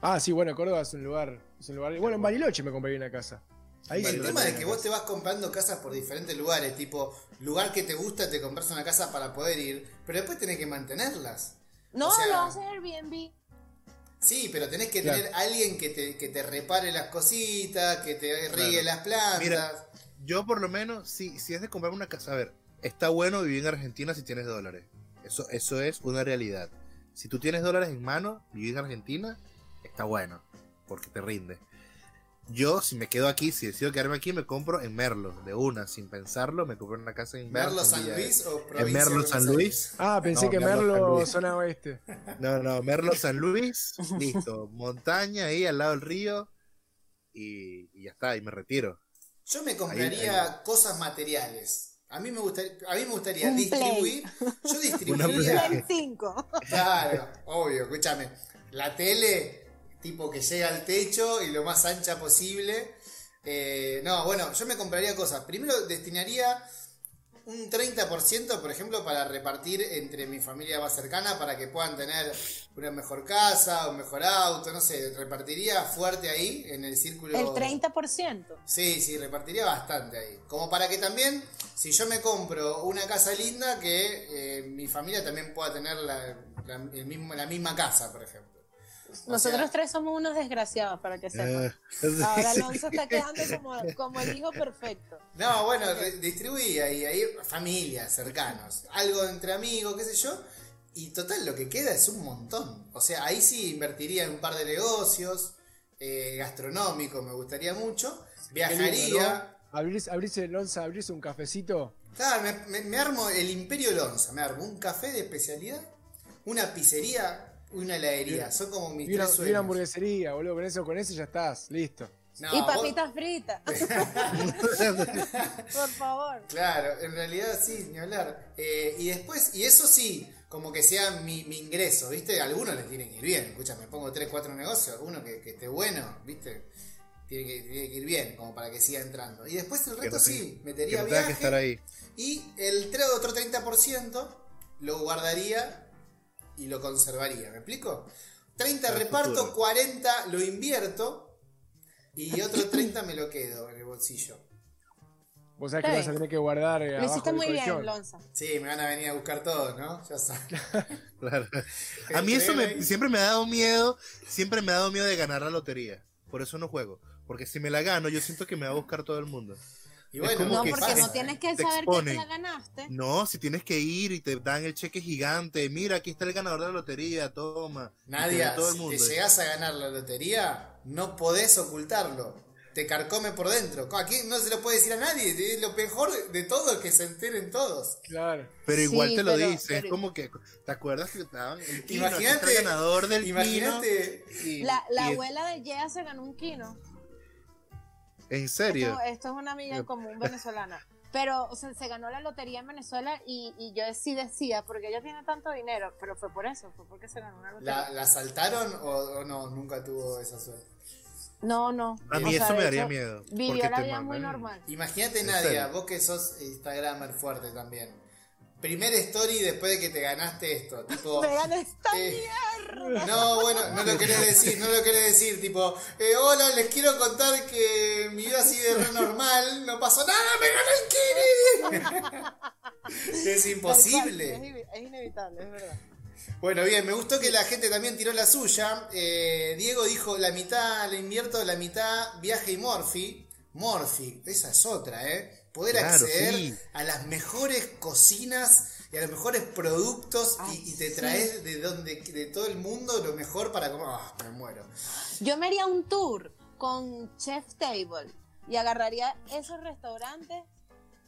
Ah, sí, bueno, Córdoba es un lugar, es un lugar. Bueno, en Bariloche me compraría una casa. Ahí el tema es compraría que vos te vas comprando casas por diferentes lugares, tipo, lugar que te gusta, te compras una casa para poder ir, pero después tenés que mantenerlas. No, O sea- lo hace Airbnb. Sí, pero tenés que Claro. tener alguien que te, que te repare las cositas, que te riegue las plantas. Mira, yo por lo menos, si, si es de comprarme una casa, a ver, está bueno vivir en Argentina si tienes dólares. Eso, eso es una realidad. Si tú tienes dólares en mano, vivir en Argentina, está bueno, porque te rinde. Yo, si me quedo aquí, si decido quedarme aquí, me compro en Merlo, de una, sin pensarlo, me compro una casa en Merlo en San Luis o En provincia Merlo San Luis. Ah, pensé No, que Merlo, Merlo, zona oeste. No, no, Merlo San Luis, listo. Montaña ahí al lado del río y, y ya está, y me retiro. Yo me compraría Ahí, cosas materiales. A mí me gustaría, a mí me gustaría distribuir. Yo distribuiría. Play 5. Claro, obvio, escúchame. La tele, tipo que llega al techo y lo más ancha posible. Eh, no, bueno, yo me compraría cosas. Primero destinaría un 30%, por ejemplo, para repartir entre mi familia más cercana para que puedan tener una mejor casa, un mejor auto, no sé, repartiría fuerte ahí en el círculo. El 30%. Sí, sí, repartiría bastante ahí. Como para que también, si yo me compro una casa linda, que eh, mi familia también pueda tener la, la- el mismo, la misma casa, por ejemplo. O Nosotros sea, tres somos unos desgraciados, para que sepan. Eh, Ahora sí. Alonso está quedando como, como el hijo perfecto. No, bueno, re- distribuí ahí, ahí familias, cercanos, algo entre amigos, qué sé yo. Y total, lo que queda es un montón. O sea, ahí sí invertiría en un par de negocios, eh, gastronómicos, me gustaría mucho. Viajaría. lindo, ¿no? Abrirse, abrirse el onza, abrirse un cafecito. Claro, me, me- me armo el Imperio Lonza, me armo un café de especialidad, una pizzería, una heladería. Son como mis Y una, tres y una sueños. hamburguesería, boludo. Con eso, con eso ya estás, listo. No, y vos- papitas fritas. Por favor. Claro, en realidad sí, ni hablar. Eh, y después, y eso sí, como que sea mi, mi ingreso, ¿viste? A algunos les tiene que ir bien. Escucha, me pongo 3, 4 negocios, uno que, que esté bueno, ¿viste? Tiene que, tiene que ir bien, como para que siga entrando. Y después el Que resto sí, que metería que viaje. estar ahí. Y el otro 30% lo guardaría y lo conservaría. ¿Me explico? 30 Para el reparto, futuro. 40 lo invierto y otro 30 me lo quedo en el bolsillo. Vos sabés que vas a tener que guardar eh, Lo abajo hiciste muy bien. Lonza. Sí, me van a venir a buscar todos, ¿no? Ya sabes. Claro. A mí eso me- siempre me ha dado miedo, siempre me ha dado miedo de ganar la lotería. Por eso no juego. Porque si me la gano, yo siento que me va a buscar todo el mundo. Y Es bueno, como No, que porque pasa, no tienes que saber que te la ganaste. No, si tienes que ir y te dan el cheque gigante, mira, aquí está el ganador de la lotería, toma. Todo el si te llegás a ganar la lotería, no podés ocultarlo. Te carcome por dentro. Aquí no se lo puede decir a nadie. Lo mejor de todo es que se enteren todos. Claro. Pero igual Sí, te lo pero- dice, es como que, ¿te acuerdas que? Aquí Imagínate- ganador del Imagínate. kino, y- La, la y- abuela de Yea se ganó un kino. En serio. Esto, esto es una amiga en común venezolana. Pero, o sea, se ganó la lotería en Venezuela y, y yo sí decía, porque ella tiene tanto dinero, pero fue por eso, fue porque se ganó una lotería. ¿La, la asaltaron o, o no? Nunca tuvo esa suerte. No, no. A O mí sea, eso me de daría hecho, miedo. Vivió porque la vida muy normal. Imagínate, ¿En Nadia, vos que sos Instagramer fuerte también. Primer story después de que te ganaste esto. Tipo, Me gané esta eh, mierda. No, bueno, no lo querés decir, no lo querés decir, tipo, eh, hola, les quiero contar que mi vida sigue re normal, no pasó nada, me gané el Kiri. es imposible. Es, es inevitable, es verdad. Bueno, bien, me gustó que la gente también tiró la suya. Eh, Diego dijo, la mitad la invierto, la mitad viaje y Morphy. Morphy, esa es otra, ¿eh? Poder Claro, acceder sí. a las mejores cocinas y a los mejores productos y- Ay, y, te sí. traes de donde de todo el mundo lo mejor para comer. Ah, me muero. Yo me haría un tour con Chef Table y agarraría esos restaurantes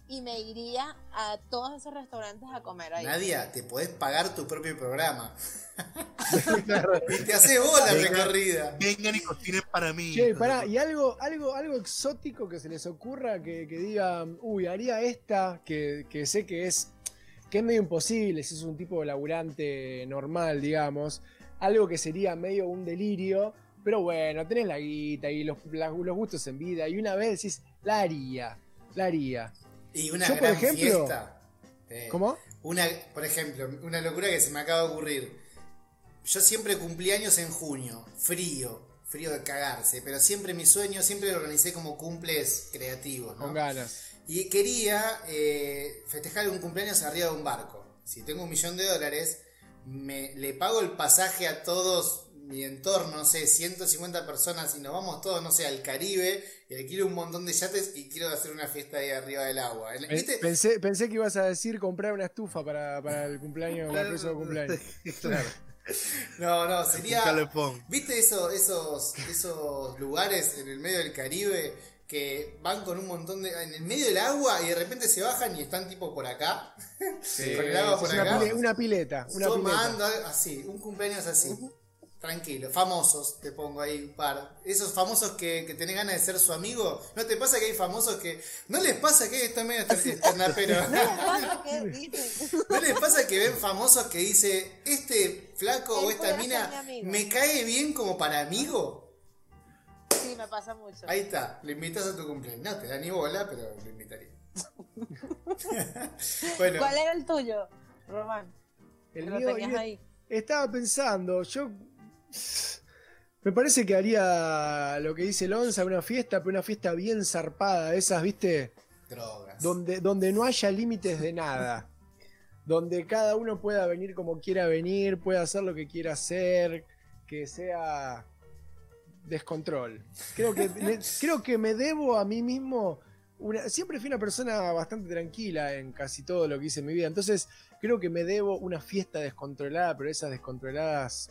y me iría a todos esos restaurantes a comer ahí. Nadia, te podés pagar tu propio programa. y te haces vos la Venga. recorrida. Vengan y cocinen para mí. Che, pará, y algo, algo, algo exótico que se les ocurra que, que digan, uy, haría esta, que, que sé que es, que es medio imposible, si es un tipo de laburante normal, digamos, algo que sería medio un delirio, pero bueno, tenés la guita y los, la- los gustos en vida, y una vez decís, la haría, la haría. Y una Yo, por gran ejemplo- fiesta. Eh, ¿Cómo? Una, por ejemplo, una locura que se me acaba de ocurrir. Yo siempre cumplí años en junio, frío, frío de cagarse, pero siempre mi sueño, siempre lo organicé como cumples creativos, ¿no? Con ganas. Y quería eh, festejar un cumpleaños arriba de un barco. Si tengo un millón de dólares, me, le pago el pasaje a todos mi entorno, no sé, 150 personas y nos vamos todos, no sé, al Caribe y alquilo un montón de yates y quiero hacer una fiesta ahí arriba del agua. ¿Viste? Pensé, pensé que ibas a decir comprar una estufa para, para el cumpleaños, para el próximo cumpleaños. claro. No, no, sería... ¿Viste eso, esos, esos lugares en el medio del Caribe que van con un montón de... en el medio del agua y de repente se bajan y están tipo por acá? Sí, con el agua por una, acá. pile- una pileta, una pileta. tomando algo así, un cumpleaños así. Tranquilo, famosos, te pongo ahí un par. Esos famosos que, que tenés ganas de ser su amigo. ¿No te pasa que hay famosos que. ¿No les pasa que está medio pero ¿Qué dicen? ¿No les pasa que ven famosos que dice, este flaco Él o esta mina amigo"? me cae bien como para amigo? Sí, me pasa mucho. Ahí está, lo invitas a tu cumpleaños. No te da ni bola, pero lo invitaría. bueno, ¿Cuál era el tuyo, Román? El mío- tenías yo ahí. Estaba pensando, yo. Me parece que haría lo que dice Lonza, una fiesta, pero una fiesta bien zarpada, esas, viste, drogas. donde, donde no haya límites de nada. Donde cada uno pueda venir como quiera venir, pueda hacer lo que quiera hacer, que sea descontrol. Creo que, le- creo que me debo a mí mismo. Una, siempre fui una persona bastante tranquila en casi todo lo que hice en mi vida. Entonces, creo que me debo una fiesta descontrolada, pero esas descontroladas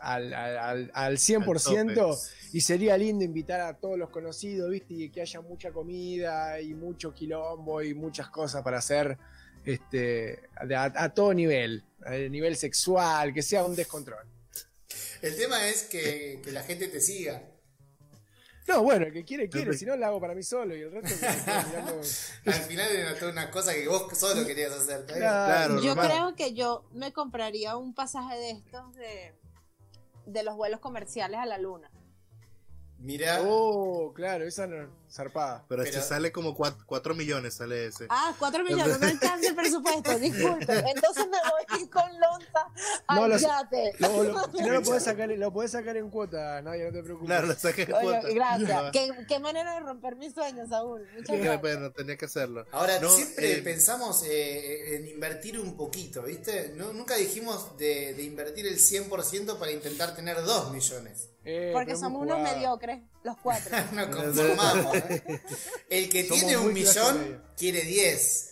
al, al, al- al 100%. Al tope. Y sería lindo invitar a todos los conocidos, ¿viste? Y que haya mucha comida y mucho quilombo y muchas cosas para hacer este, a, a todo nivel, a nivel sexual, que sea un descontrol. El tema es que, que la gente te siga. No, bueno, el que quiere, quiere, si no, lo hago para mí solo y el resto mirando. Al final era toda una cosa que vos solo querías hacer. Claro, Yo creo que yo me compraría un pasaje de estos de, de los vuelos comerciales a la luna. Mirá, Oh, claro, esa no, zarpada. Pero, Pero- si sale como 4 millones, sale ese. Ah, cuatro millones, no alcanza el presupuesto, disculpe. Entonces me voy con Lonza No, al los- yate. Lo- lo- si no lo podés sacar, lo podés sacar en cuota, nadie, no te preocupes. Claro, lo saqué de Oye, cuota. gracias. No, ¿Qué, qué manera de romper mis sueños, Saúl. Muchas gracias. bueno, tenía que hacerlo. ahora No, siempre eh, pensamos eh, en invertir un poquito, ¿viste? No, nunca dijimos de, de invertir el 100% para intentar tener 2 millones. Eh, Porque somos unos jugado. mediocres, los cuatro. Nos conformamos. ¿eh? El que Somos tiene un millón quiere 10.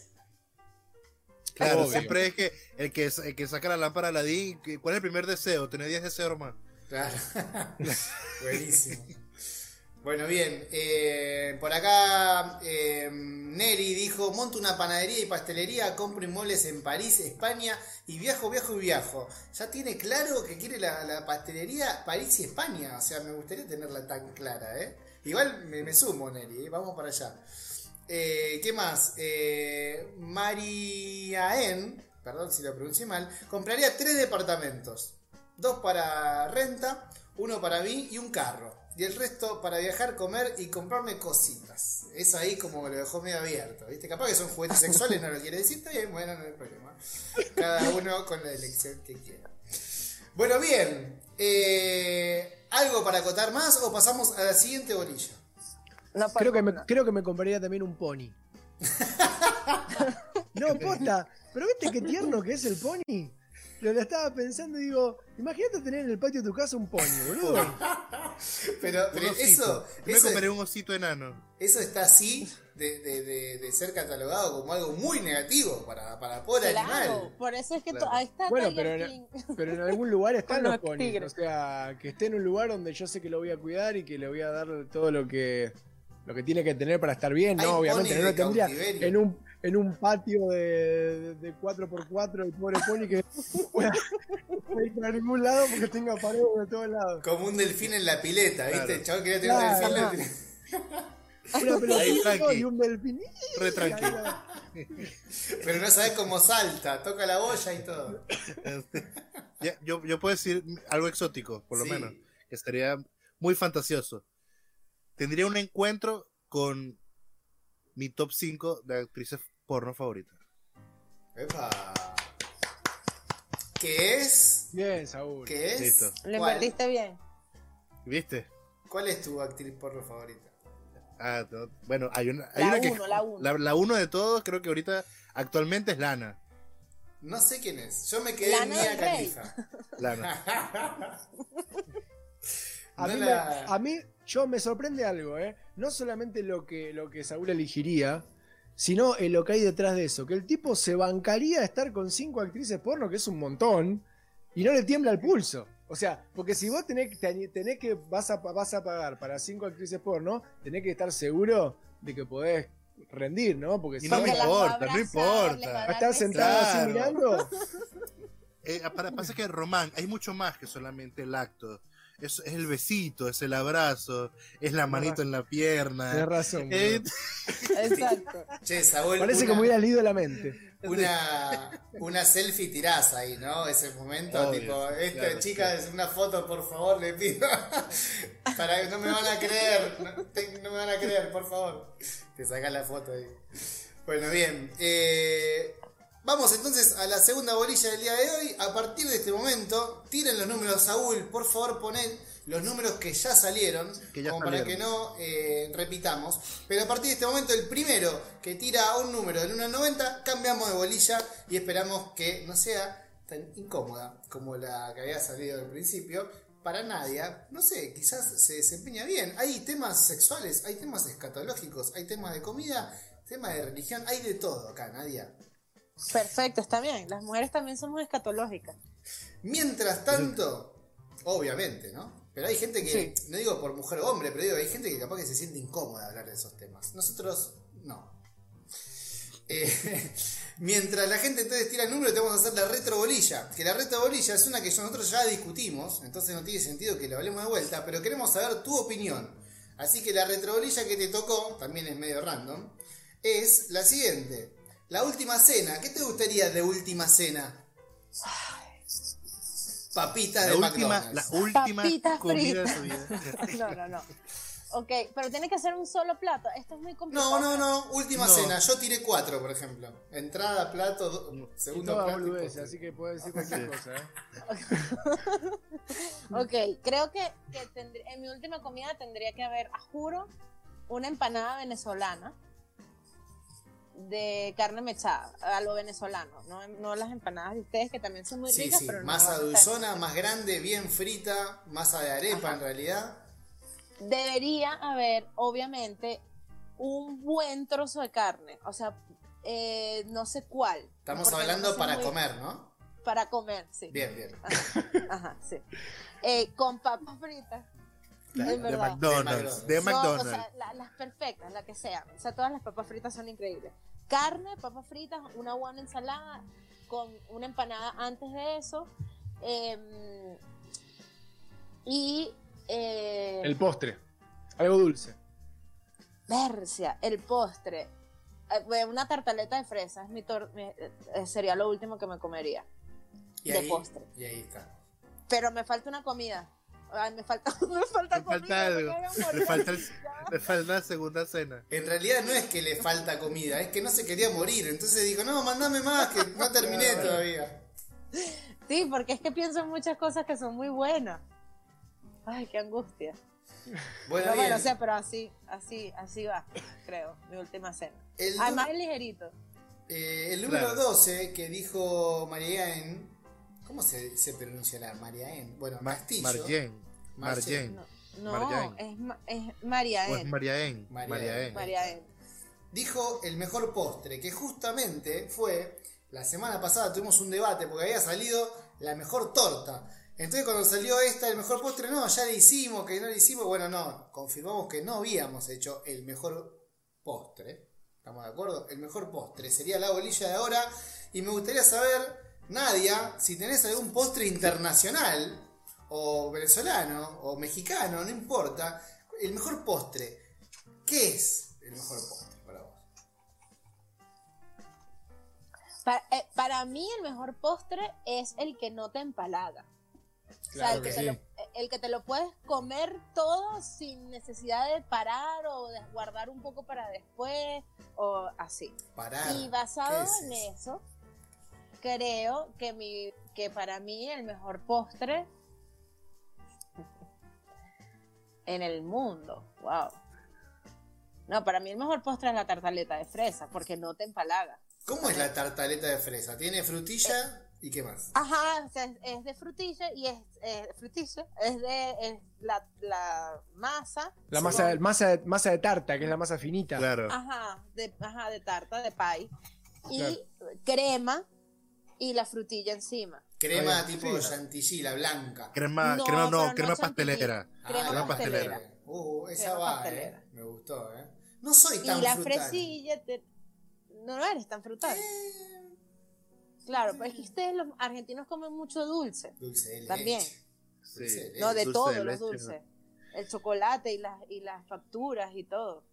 Claro, Obvio. siempre es que el que, el que saca la lámpara Aladín, que- ¿cuál es el primer deseo? Tener 10 deseos más. Claro. Buenísimo. Bueno, bien. eh, por acá eh, Neri dijo, monto una panadería y pastelería, compro inmuebles en París, España y viajo, viajo y viajo. Ya tiene claro que quiere la, pastelería París y España. O sea, me gustaría tenerla tan clara, ¿eh? Igual me, sumo, Neri, ¿eh? vamos para allá. ¿Qué más? Mariaen, perdón si lo pronuncié mal, compraría tres departamentos. Dos para renta, uno para mí y un carro. Y el resto para viajar, comer y comprarme cositas. Eso ahí como lo dejó medio abierto, ¿viste? Capaz que son juguetes sexuales, no lo quiere decir, está bien, bueno, no hay problema. Cada uno con la elección que quiera. Bueno, bien. eh, ¿Algo para acotar más o pasamos a la siguiente bolilla? No Creo que, me, creo que me compraría también un pony. no, posta. Pero viste qué tierno que es el pony. Lo, lo estaba pensando y digo, imagínate tener en el patio de tu casa un pony, boludo. Pero, eso, Yo me eso, compré un osito enano. eso está así de, de- de- de ser catalogado como algo muy negativo para, para pobre Claro, animal. por eso es que Claro. ahí está Bueno, pero- en algún lugar están los los ponis. tigres. O sea, que esté en un lugar donde yo sé que lo voy a cuidar y que le voy a dar todo lo que lo que tiene que tener para estar bien. Hay No, obviamente no lo tendría en un, en un patio de, de 4x4 el pobre pony que no pueda ir para ningún lado porque tenga paredes de todos lados. Como un delfín en la pileta, ¿viste? Claro. El quería tener un Claro. delfín en la pileta. Una Ahí, pelotita tranqui. y un delfín. Re tranquilo. Pero no sabes cómo salta, toca la boya y todo. Ya, yo, yo puedo decir algo exótico, por lo Sí. menos, que estaría muy fantasioso. Tendría un encuentro con mi top 5 de actrices porno favoritas. Epa. ¿Qué es? Bien, Saúl. ¿Qué es? Listo. Lo ¿Cuál? invertiste bien. ¿Viste? ¿Cuál es tu actriz porno favorita? Ah, no, bueno, hay una, hay La una que. uno, la uno. La, la uno de todos, creo que ahorita, actualmente es Lana. No sé quién es. Yo me quedé en Lana Mia. Khalifa. Lana. A No mí, la- me, a mí, yo me sorprende algo, ¿eh? No solamente lo que, lo que Saúl elegiría, sino eh, lo que hay detrás de eso. Que el tipo se bancaría a estar con cinco actrices porno, que es un montón, y no le tiembla el pulso. O sea, porque si vos tenés, te- tenés que vas a, vas a pagar para cinco actrices porno, tenés que estar seguro de que podés rendir, ¿no? Porque Y si no no, importa, no importa. estar sentado así mirando. Eh, para, pasa que Román, hay mucho más que solamente el acto. Es, es el besito, es el abrazo, es la manito en la pierna. razón. Eh. Exacto. Che, Saúl, Parece una, como hubiera leído la mente. una, una selfie tirás ahí, ¿no? Ese momento, Obvio, tipo, esta claro, chica es una foto, por favor, le pido. Para que no me van a creer, no, te- no me van a creer, por favor. Te sacas la foto ahí. Bueno, bien. eh, vamos entonces a la segunda bolilla del día de hoy. A partir de este momento, tiren los números, Saúl, por favor, ponen los números que ya salieron, Que ya como para que no eh, repitamos. Pero a partir de este momento, el primero que tira un número del 1 al 90, cambiamos de bolilla y esperamos que no sea tan incómoda como la que había salido al principio. Para Nadia, no sé, quizás se desempeña bien. Hay temas sexuales, hay temas escatológicos, hay temas de comida, temas de religión, hay de todo acá, Nadia. Perfecto, está bien. Las mujeres también somos escatológicas. Mientras tanto, obviamente, ¿no? Pero hay gente que, no digo por mujer o hombre, pero digo, hay gente que capaz que se siente incómoda hablar de esos temas. Nosotros, no. Eh, mientras la gente entonces tira el número, te vamos a hacer la retrobolilla. Que la retrobolilla es una que nosotros ya discutimos, entonces no tiene sentido que la hablemos de vuelta, pero queremos saber tu opinión. Así que la retrobolilla que te tocó, también es medio random, es la siguiente. La última cena, ¿qué te gustaría de última cena? Papitas la de última, McDonald's. la última Papitas comida de su vida. No, no, no. Ok, pero tiene que ser un solo plato. Esto es muy No, complicado. no, no, última No. cena. Yo tiré cuatro, por ejemplo. Entrada, plato, do- Y segundo toda plato. y boludez, así que puedes decir cualquier cosa, ¿eh? Ok, creo que, que tendr- en mi última comida tendría que haber, a juro, una empanada venezolana de carne mechada, a lo venezolano, no, no las empanadas de ustedes que también son muy Sí, ricas, sí. pero no Masa a dulzona, más grande, bien frita. Masa de arepa, en realidad. Debería haber, obviamente, un buen trozo de carne, o sea, eh, no sé cuál. Estamos no hablando para muy- comer, ¿no? Para comer, sí. Bien, bien. Ajá, sí. Eh, con papas fritas. De. McDonald's. De No, McDonald's. o sea, la- las perfectas, las que sean. O sea, todas las papas fritas son increíbles. Carne, papas fritas, una buena ensalada con una empanada antes de eso. eh, y. eh, El postre. Algo dulce. Bercia, el postre. Eh, Una tartaleta de fresa es mi tor- mi- eh, sería lo último que me comería. Y de ahí, postre. Y ahí está. Pero me falta una comida. Ay, me falta, me falta Le comida. falta algo. me Le falta, el- le falta la segunda cena. En realidad no es que le falta comida, es que no se quería morir. Entonces dijo, no, mandame más, que no terminé todavía. Sí, porque es que pienso en muchas cosas que son muy buenas. Ay, qué angustia. Bueno, Pero bueno, o sea, pero así, así, así va, creo, mi última cena. El, Además es ligerito. eh, el número Claro. 12 que dijo Marianne, ¿cómo se, se pronunciará? Marianne. Bueno, Ma- Castillo. Marjen. Marjen. Marjen. No, Mariaen. es, ma- es María O es N. Mariaen. Mariaen. Mariaen. María N. dijo el mejor postre, que justamente fue, la semana pasada tuvimos un debate porque había salido la mejor torta. Entonces cuando salió esta, el mejor postre, no, ya le hicimos, que no le hicimos, bueno, no, confirmamos que no habíamos hecho el mejor postre. ¿Estamos de acuerdo? El mejor postre sería la bolilla de ahora. Y me gustaría saber, Nadia, si tenés algún postre internacional, o venezolano, o mexicano, no importa, el mejor postre. ¿Qué es el mejor postre para vos? Pa- eh, para mí el mejor postre es el que no te empalaga. o sea, el Claro que, que te sí. lo, eh, el que te lo puedes comer todo sin necesidad de parar o de guardar un poco para después o así. Parar. Y basado ¿Qué es en eso? Creo que, mi, que para mí el mejor postre en el mundo, wow. No, para mí el mejor postre es la tartaleta de fresa, porque no te empalaga. ¿Cómo es la tartaleta de fresa? ¿Tiene frutilla y qué más? Ajá, o sea, es, es de frutilla y es eh, frutilla, es de es la, la masa. La con- masa, masa, de, masa de tarta, que es la masa finita. Claro. Ajá, de, ajá, de tarta, de pie. Y Claro. crema y la frutilla encima. Crema Oye, tipo sí. chantilly, la blanca. Crema, No, crema no, no crema pastelera. Crema crema pastelera. pastelera. Uh, esa Crema va, pastelera. eh. Me gustó, eh. No soy tan Y la frutal. fresilla, te- no, no eres tan frutal. Eh, Claro, pero es que ustedes los argentinos comen mucho dulce. Dulce de leche. También. Sí. Dulce de leche. No, de dulce todos de los dulces. El chocolate y las, y las facturas y todo.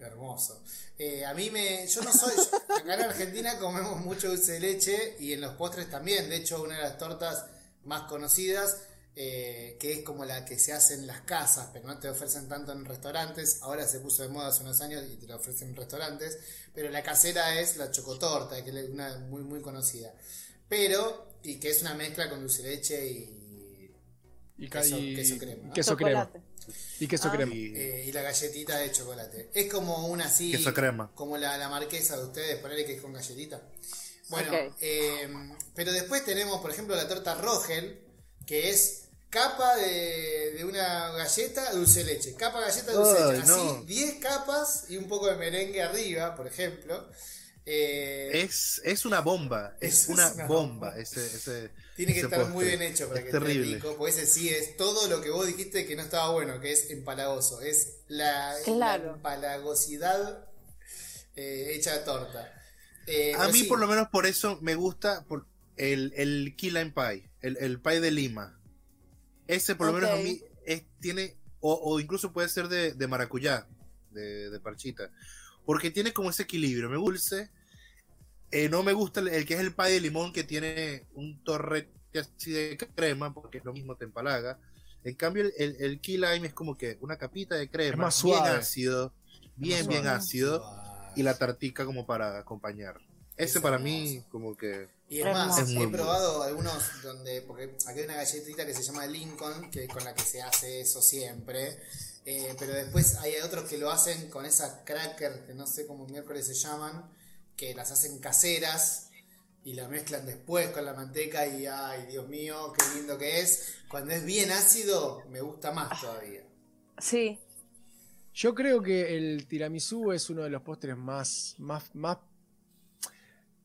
Hermoso. Eh, a mí me. Yo no soy. Acá en Argentina comemos mucho dulce de leche y en los postres también. De hecho, una de las tortas más conocidas, eh, que es como la que se hace en las casas, pero no te ofrecen tanto en restaurantes. Ahora se puso de moda hace unos años y te la ofrecen en restaurantes. Pero la casera es la chocotorta, que es una muy, muy conocida. Pero, y que es una mezcla con dulce de leche y. Y Queso- y- queso crema, ¿no? Queso crema. Chocolate. Y queso Ah. crema. Y- Eh, y la galletita de chocolate. Es como una así. Queso crema. Como la, la marquesa de ustedes, ponerle que es con galletita. Bueno, eh, pero después tenemos, por ejemplo, la torta Rogel, que es capa de, de una galleta, dulce leche. Capa galleta, dulce leche. Así, no. 10 capas y un poco de merengue arriba, por ejemplo. Eh, Es, es una bomba, es, Es una, una bomba. bomba. Ese, ese, tiene que estar muy postre. bien hecho para Es que esté terrible. rico, porque ese sí es todo lo que vos dijiste que no estaba bueno, que es empalagoso. Es la, Claro. la empalagosidad eh, hecha de torta. Eh, A mí sí, por lo menos por eso me gusta por el, el key lime pie, el, el pie de Lima. Ese por lo menos a mí es, tiene, o, o incluso puede ser de, de maracuyá, de, de parchita, porque tiene como ese equilibrio, me dulce, eh, no me gusta el, el que es el pie de limón que tiene un torrete así de crema, porque es lo mismo te empalaga. En cambio el, el, el key lime es como que una capita de crema, Es más bien ácido, bien, bien ácido suave. y la tartica como para acompañar. Ese Es para hermoso. mí como que Y es más, Es muy he bueno. probado algunos donde, porque aquí hay una galletita que se llama Lincoln, que con la que se hace eso siempre. Eh, pero después hay otros que lo hacen con esas crackers, que no sé cómo miércoles se llaman, que las hacen caseras y la mezclan después con la manteca y ay, Dios mío, qué lindo que es. Cuando es bien ácido, me gusta más todavía. Sí. Yo creo que el tiramisú es uno de los postres más, más, más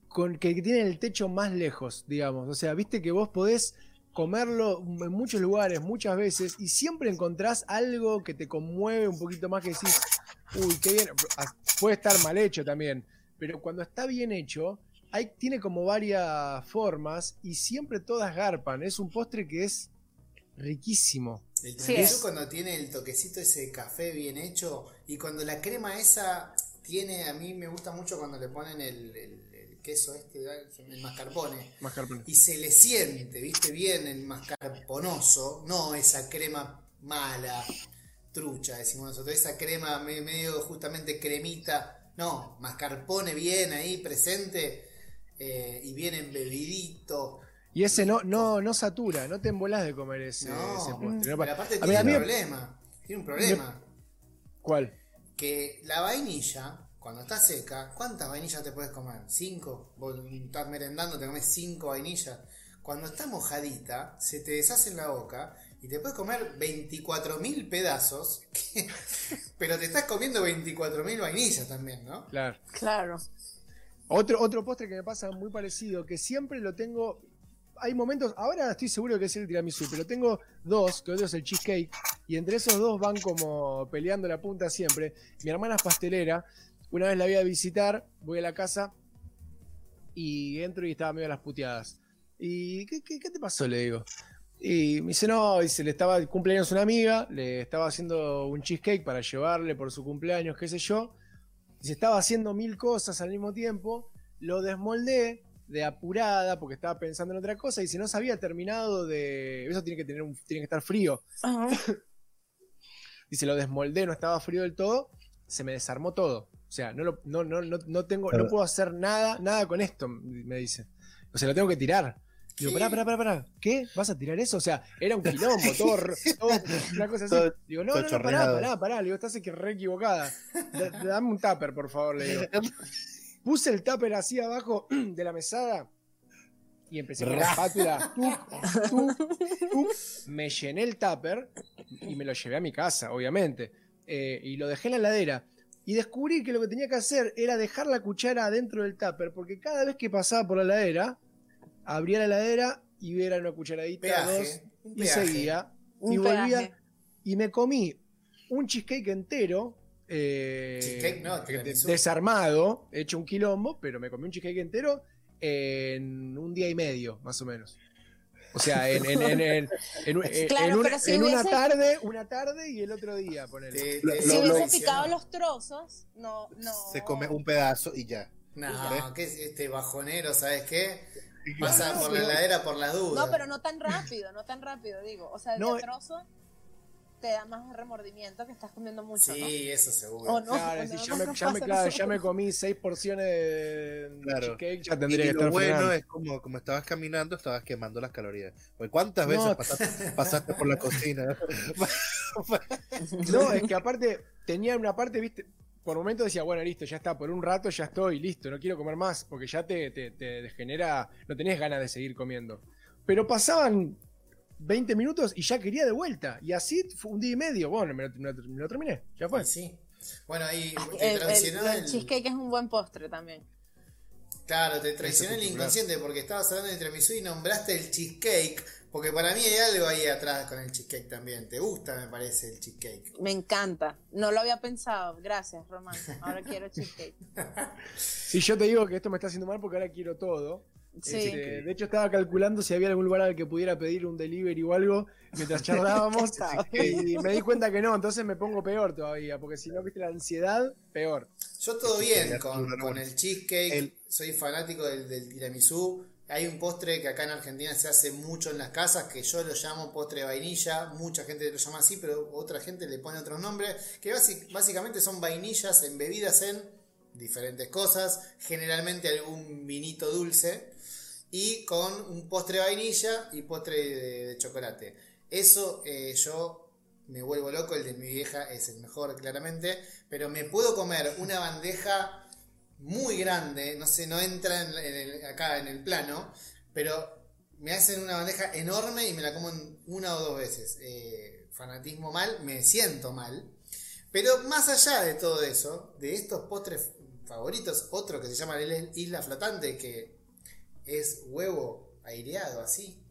con que tienen el techo más lejos, digamos. O sea, viste que vos podés comerlo en muchos lugares, muchas veces, y siempre encontrás algo que te conmueve un poquito más que decís, uy, qué bien. Ah, Puede estar mal hecho también, pero cuando está bien hecho, hay, tiene como varias formas y siempre todas garpan. Es un postre que es riquísimo. El Sí, es. cuando tiene el toquecito ese de café bien hecho y cuando la crema esa tiene, a mí me gusta mucho cuando le ponen el, el- el queso este, el mascarpone. Mascarpone. Y se le siente, viste, bien el mascarponoso, no esa crema mala, trucha, decimos nosotros, esa crema me- medio justamente cremita, no, mascarpone bien ahí presente eh, y bien embebidito. Y ese no, no, no satura, no te embolás de comer ese, No, ese postre. pero No pa- aparte a tiene mí- un problema, tiene un problema. ¿Cuál? que la vainilla, cuando está seca, ¿cuántas vainillas te puedes comer? ¿Cinco? Vos estás merendando, te comes cinco vainillas. Cuando está mojadita, se te deshace en la boca y te puedes comer 24.000 pedazos, pero te estás comiendo 24.000 vainillas también, ¿no? Claro. Claro. Otro, otro postre que me pasa muy parecido, que siempre lo tengo. Hay momentos, ahora estoy seguro que es el tiramisú, pero tengo dos, que otro es el cheesecake, y entre esos dos van como peleando la punta siempre. Mi hermana es pastelera, una vez la voy a visitar, voy a la casa y entro y estaba medio a las puteadas. ¿Y qué, qué- qué te pasó? Le digo. Y me dice, no, dice, le estaba el cumpleaños a una amiga, le estaba haciendo un cheesecake para llevarle por su cumpleaños, qué sé yo. Y se estaba haciendo mil cosas al mismo tiempo, lo desmoldé de apurada porque estaba pensando en otra cosa y si no se había terminado de... Eso tiene que, tener un, tiene que estar frío. Ajá. Y se lo desmoldé, no estaba frío del todo, se me desarmó todo. O sea, no, lo- no, no, no, no tengo, no puedo hacer nada, nada con esto, me dice. O sea, lo tengo que tirar. Digo, pará, pará, pará, pará. ¿Qué? ¿Vas a tirar eso? O sea, era un quilombo, todo, todo una cosa así. Digo, no, no, no, pará, pará, pará. Le digo, estás que re equivocada. Da- Dame un tupper, por favor, le digo. Puse el tupper así abajo de la mesada y empecé con la espátula. Me llené el tupper y me lo llevé a mi casa, obviamente. Eh, y lo dejé en la heladera. Y descubrí que lo que tenía que hacer era dejar la cuchara adentro del tupper, porque cada vez que pasaba por la heladera, abría la heladera y era una cucharadita, dos, Peaje, un y peaje. seguía. Un y volvía. peaje. Y me comí un cheesecake entero. eh, Cheesecake no, desarmado, hecho un quilombo, pero me comí un cheesecake entero en un día y medio, más o menos. O sea, en, en, en, en, Claro, una, pero si en una hubiese- tarde, una tarde y el otro día, ponele. Lo- te- Si lo- hubiese lo- picado los trozos, no, no. Se come un pedazo y ya. No, ¿qué es este bajonero? ¿Sabes qué? Y Pasa No, por la heladera por las dudas. No, pero no tan rápido, no tan rápido, digo. O sea, No, de trozo te da más remordimiento que estás comiendo mucho, Sí, eso seguro. ¿no? O no. Claro, si ya, me, ya, claro, ya me comí seis porciones de Claro. cheesecake, ya Y, tendría y que lo estar bueno frenando. es como, como estabas caminando, estabas quemando las calorías. Pues ¿Cuántas veces No. pasaste, pasaste por la cocina? No, es que aparte tenía una parte, viste, por momentos decía, bueno, listo, ya está, por un rato ya estoy, listo, no quiero comer más, porque ya te, te, te genera, no tenés ganas de seguir comiendo. Pero pasaban 20 minutos y ya quería de vuelta. Y así fue un día y medio, bueno, me lo, me lo- me lo terminé, ya fue. Sí. Bueno, ahí Ah, te el, el- el el, cheesecake es un buen postre también. Claro, te traicionó el inconsciente porque estabas hablando de tiramisú y nombraste el cheesecake. Porque para mí hay algo ahí atrás con el cheesecake también. Te gusta, me parece, el cheesecake. Me encanta. No lo había pensado. Gracias, Román. Ahora quiero cheesecake. Si yo te digo que esto me está haciendo mal porque ahora quiero todo. Sí. Este, de hecho, estaba calculando si había algún lugar al que pudiera pedir un delivery o algo mientras charlábamos. y me di cuenta que no, entonces me pongo peor todavía, porque si no, viste la ansiedad, peor. Yo todo bien con, el cheesecake. El- Soy fanático del, del tiramisú. Hay un postre que acá en Argentina se hace mucho en las casas, que yo lo llamo postre de vainilla. Mucha gente lo llama así, pero otra gente le pone otros nombres. Que básicamente son vainillas embebidas en diferentes cosas. Generalmente algún vinito dulce. Y con un postre de vainilla y postre de, de chocolate. Eso eh, yo me vuelvo loco. El de mi vieja es el mejor, claramente. Pero me puedo comer una bandeja muy grande, no sé, no entra acá en el plano, pero me hacen una bandeja enorme y me la como una o dos veces. Eh, fanatismo mal, me siento mal. Pero más allá de todo eso, de estos postres favoritos, otro que se llama el Isla Flotante, que es huevo aireado así.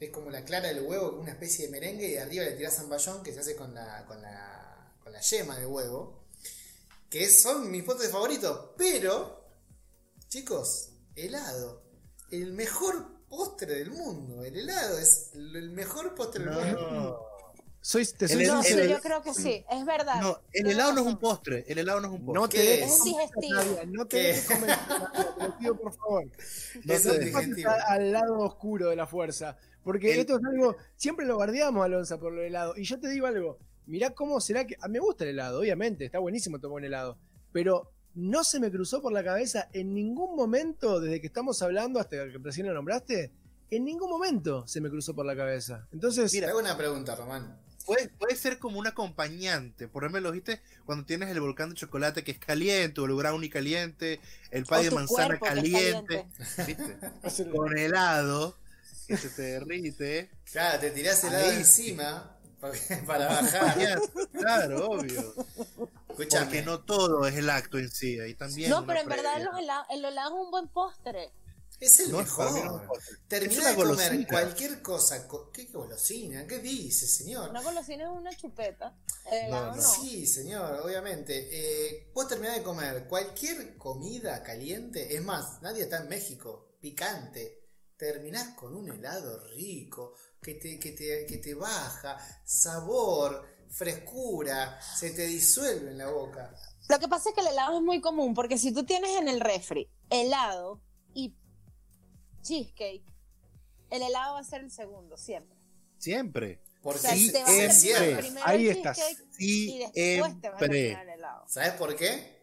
Es como la clara del huevo, una especie de merengue, y arriba le tirás zamballón que se hace con la, con la, con la yema de huevo que son mis postres favoritos, pero, chicos, helado. El mejor postre del mundo. El helado es el mejor postre del mundo. No. Soy, te soy El- No, el- sí, sincero, yo creo que sí, es verdad. No, el helado no es razón. un postre. El helado no es un postre. no te ¿Qué des es? Digestivo. no te des comer pido por favor. No Es te dejes. al lado oscuro de la fuerza. Porque El- esto es algo, siempre lo guardiamos, Alonso, por lo helado. Y yo te digo algo, mirá cómo será que... A mí me gusta el helado, obviamente, está buenísimo tomar un helado. Pero no se me cruzó por la cabeza en ningún momento, desde que estamos hablando hasta que recién lo nombraste, en ningún momento se me cruzó por la cabeza. Entonces, Te hago una pregunta, Román. Puede, puede ser como un acompañante. Por ejemplo, ¿viste? Cuando tienes el volcán de chocolate que es caliente, o el brownie caliente, el pay de manzana caliente, ¿viste? Con helado, que se te derrite. Claro, te tirás helado Ahí. encima para, bajar. Claro, obvio. Escuchame. Porque no todo es el acto en sí. Ahí también. No, pero en verdad previa. los helados, el helado es un buen postre. Es el No, mejor. una de comer cualquier cosa. co- ¿Qué golosina? ¿Qué dice, señor? Una golosina es una chupeta. El No, helado no. no. Sí, señor, obviamente. Eh, vos terminás de comer cualquier comida caliente, es más, nadie está en México, picante. Terminás con un helado rico, que te, que te, que te baja, sabor, frescura, se te disuelve en la boca. Lo que pasa es que el helado es muy común, porque si tú tienes en el refri helado y cheesecake, el helado va a ser el segundo, siempre. Siempre. Porque O sea, Sí, primero Ahí cheesecake Sí, y después te vas a terminar siempre. el helado. ¿Sabes por qué?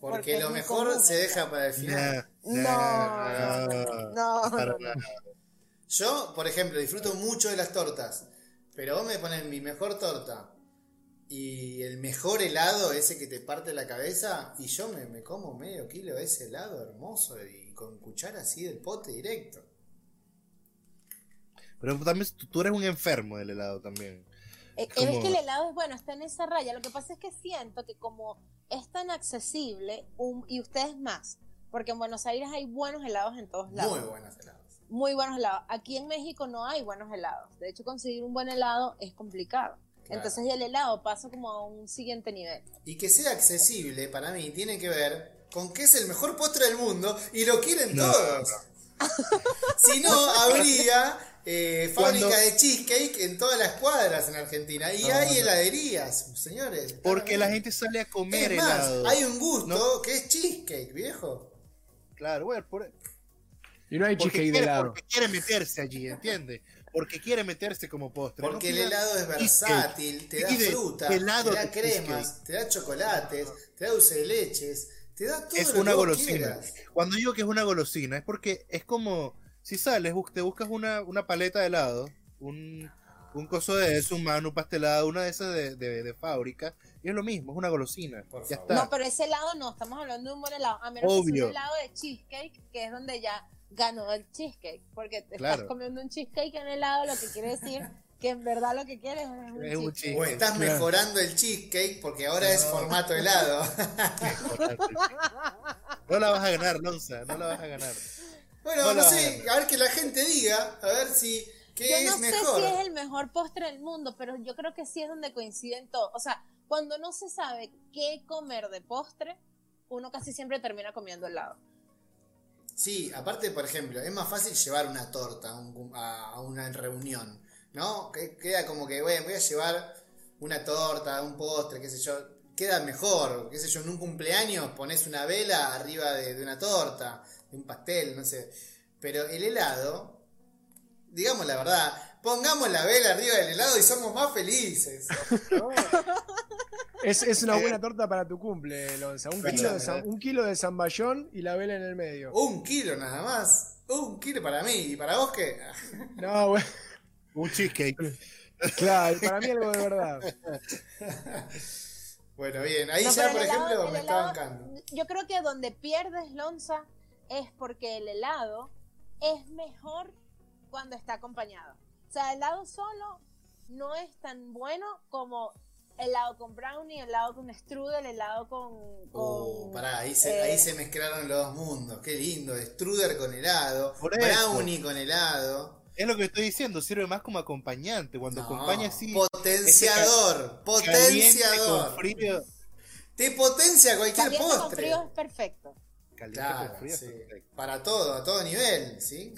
Porque, lo mejor común, se deja para el final. No, no, no, no. Yo, por ejemplo, disfruto mucho de las tortas, pero vos me pones mi mejor torta y el mejor helado, ese que te parte la cabeza, y yo me, me como medio kilo de ese helado hermoso y con cuchara así del pote directo. Pero también tú- tú eres un enfermo del helado también. Eh, Como- Es que el helado es bueno, está en esa raya. Lo que pasa es que siento que como es tan accesible, un- y ustedes más, porque en Buenos Aires hay buenos helados en todos lados. Muy buenos helados. Muy buenos helados. Aquí en México no hay buenos helados. De hecho, conseguir un buen helado es complicado. Claro. Entonces el helado pasa como a un siguiente nivel. Y que sea accesible, para mí, tiene que ver con que es el mejor postre del mundo y lo quieren No. todos. si no, habría eh, fábrica Cuando- de cheesecake en todas las cuadras en Argentina. Y No, hay no. heladerías, señores. Porque la gente sale a comer Es más, helado. hay un gusto No. que es cheesecake, viejo. Claro, bueno, por- y no hay porque, cheesecake de helado. porque quiere meterse allí, ¿entiendes? Porque quiere meterse como postre. no Porque el helado es versátil, te da Pide fruta, helado te da cremas, cheesecake. te da chocolates, te da dulce de leches, te da todo Es lo una que vos golosina. quieras. Cuando digo que es una golosina, es porque es como si sales, te buscas una, una paleta de helado, un, un coso de eso, un mano, un pastelado, una de esas de, de- de fábrica, y es lo mismo, es una golosina. Por ya favor. está. No, pero ese helado no, estamos hablando de un buen helado. A menos que sea Obvio. un helado de cheesecake, que es donde ya ganó el cheesecake. Porque te Claro. estás comiendo un cheesecake en helado, lo que quiere decir que en verdad lo que quieres es un Es un cheesecake. O estás Claro. mejorando el cheesecake porque ahora es formato helado. No la vas a ganar, Lonza, no la vas a ganar. Bueno, No no, sé, a ver que la gente diga, a ver si qué Yo es no sé mejor. si es el mejor postre del mundo, pero yo creo que sí es donde coinciden todos. O sea, cuando no se sabe qué comer de postre, uno casi siempre termina comiendo helado. Sí, aparte, por ejemplo, es más fácil llevar una torta a, un a- a una reunión, ¿no? Que queda como que, bueno, voy a llevar una torta, un postre, qué sé yo. Queda mejor, qué sé yo, en un cumpleaños pones una vela arriba de, de una torta, de un pastel, no sé. Pero el helado, digamos la verdad, pongamos la vela arriba del helado y somos más felices. Es, es una buena torta para tu cumple, Lonza. Un kilo, de un kilo de zamballón y la vela en el medio. Un kilo nada más. Un kilo para mí. ¿Y para vos qué? No, bueno, Un cheesecake. claro, para mí algo de verdad. Bueno, bien. Ahí No, ya, por helado- ejemplo, el me está helado- bancando. Yo creo que donde pierdes Lonza es porque el helado es mejor cuando está acompañado. O sea, el helado solo no es tan bueno como helado con brownie, helado con strudel, helado con... Uh, con, pará, ahí se, eh, ahí se mezclaron los dos mundos. Qué lindo. Struder con helado. Por eso. Brownie con helado. Es lo que estoy diciendo, sirve más como acompañante. Cuando No, acompaña así. Potenciador. con Potenciador. frío. Te potencia cualquier caliente con postre. frío es perfecto. caliente Claro, con frío. sí. está perfecto. Para todo, a todo nivel, ¿sí?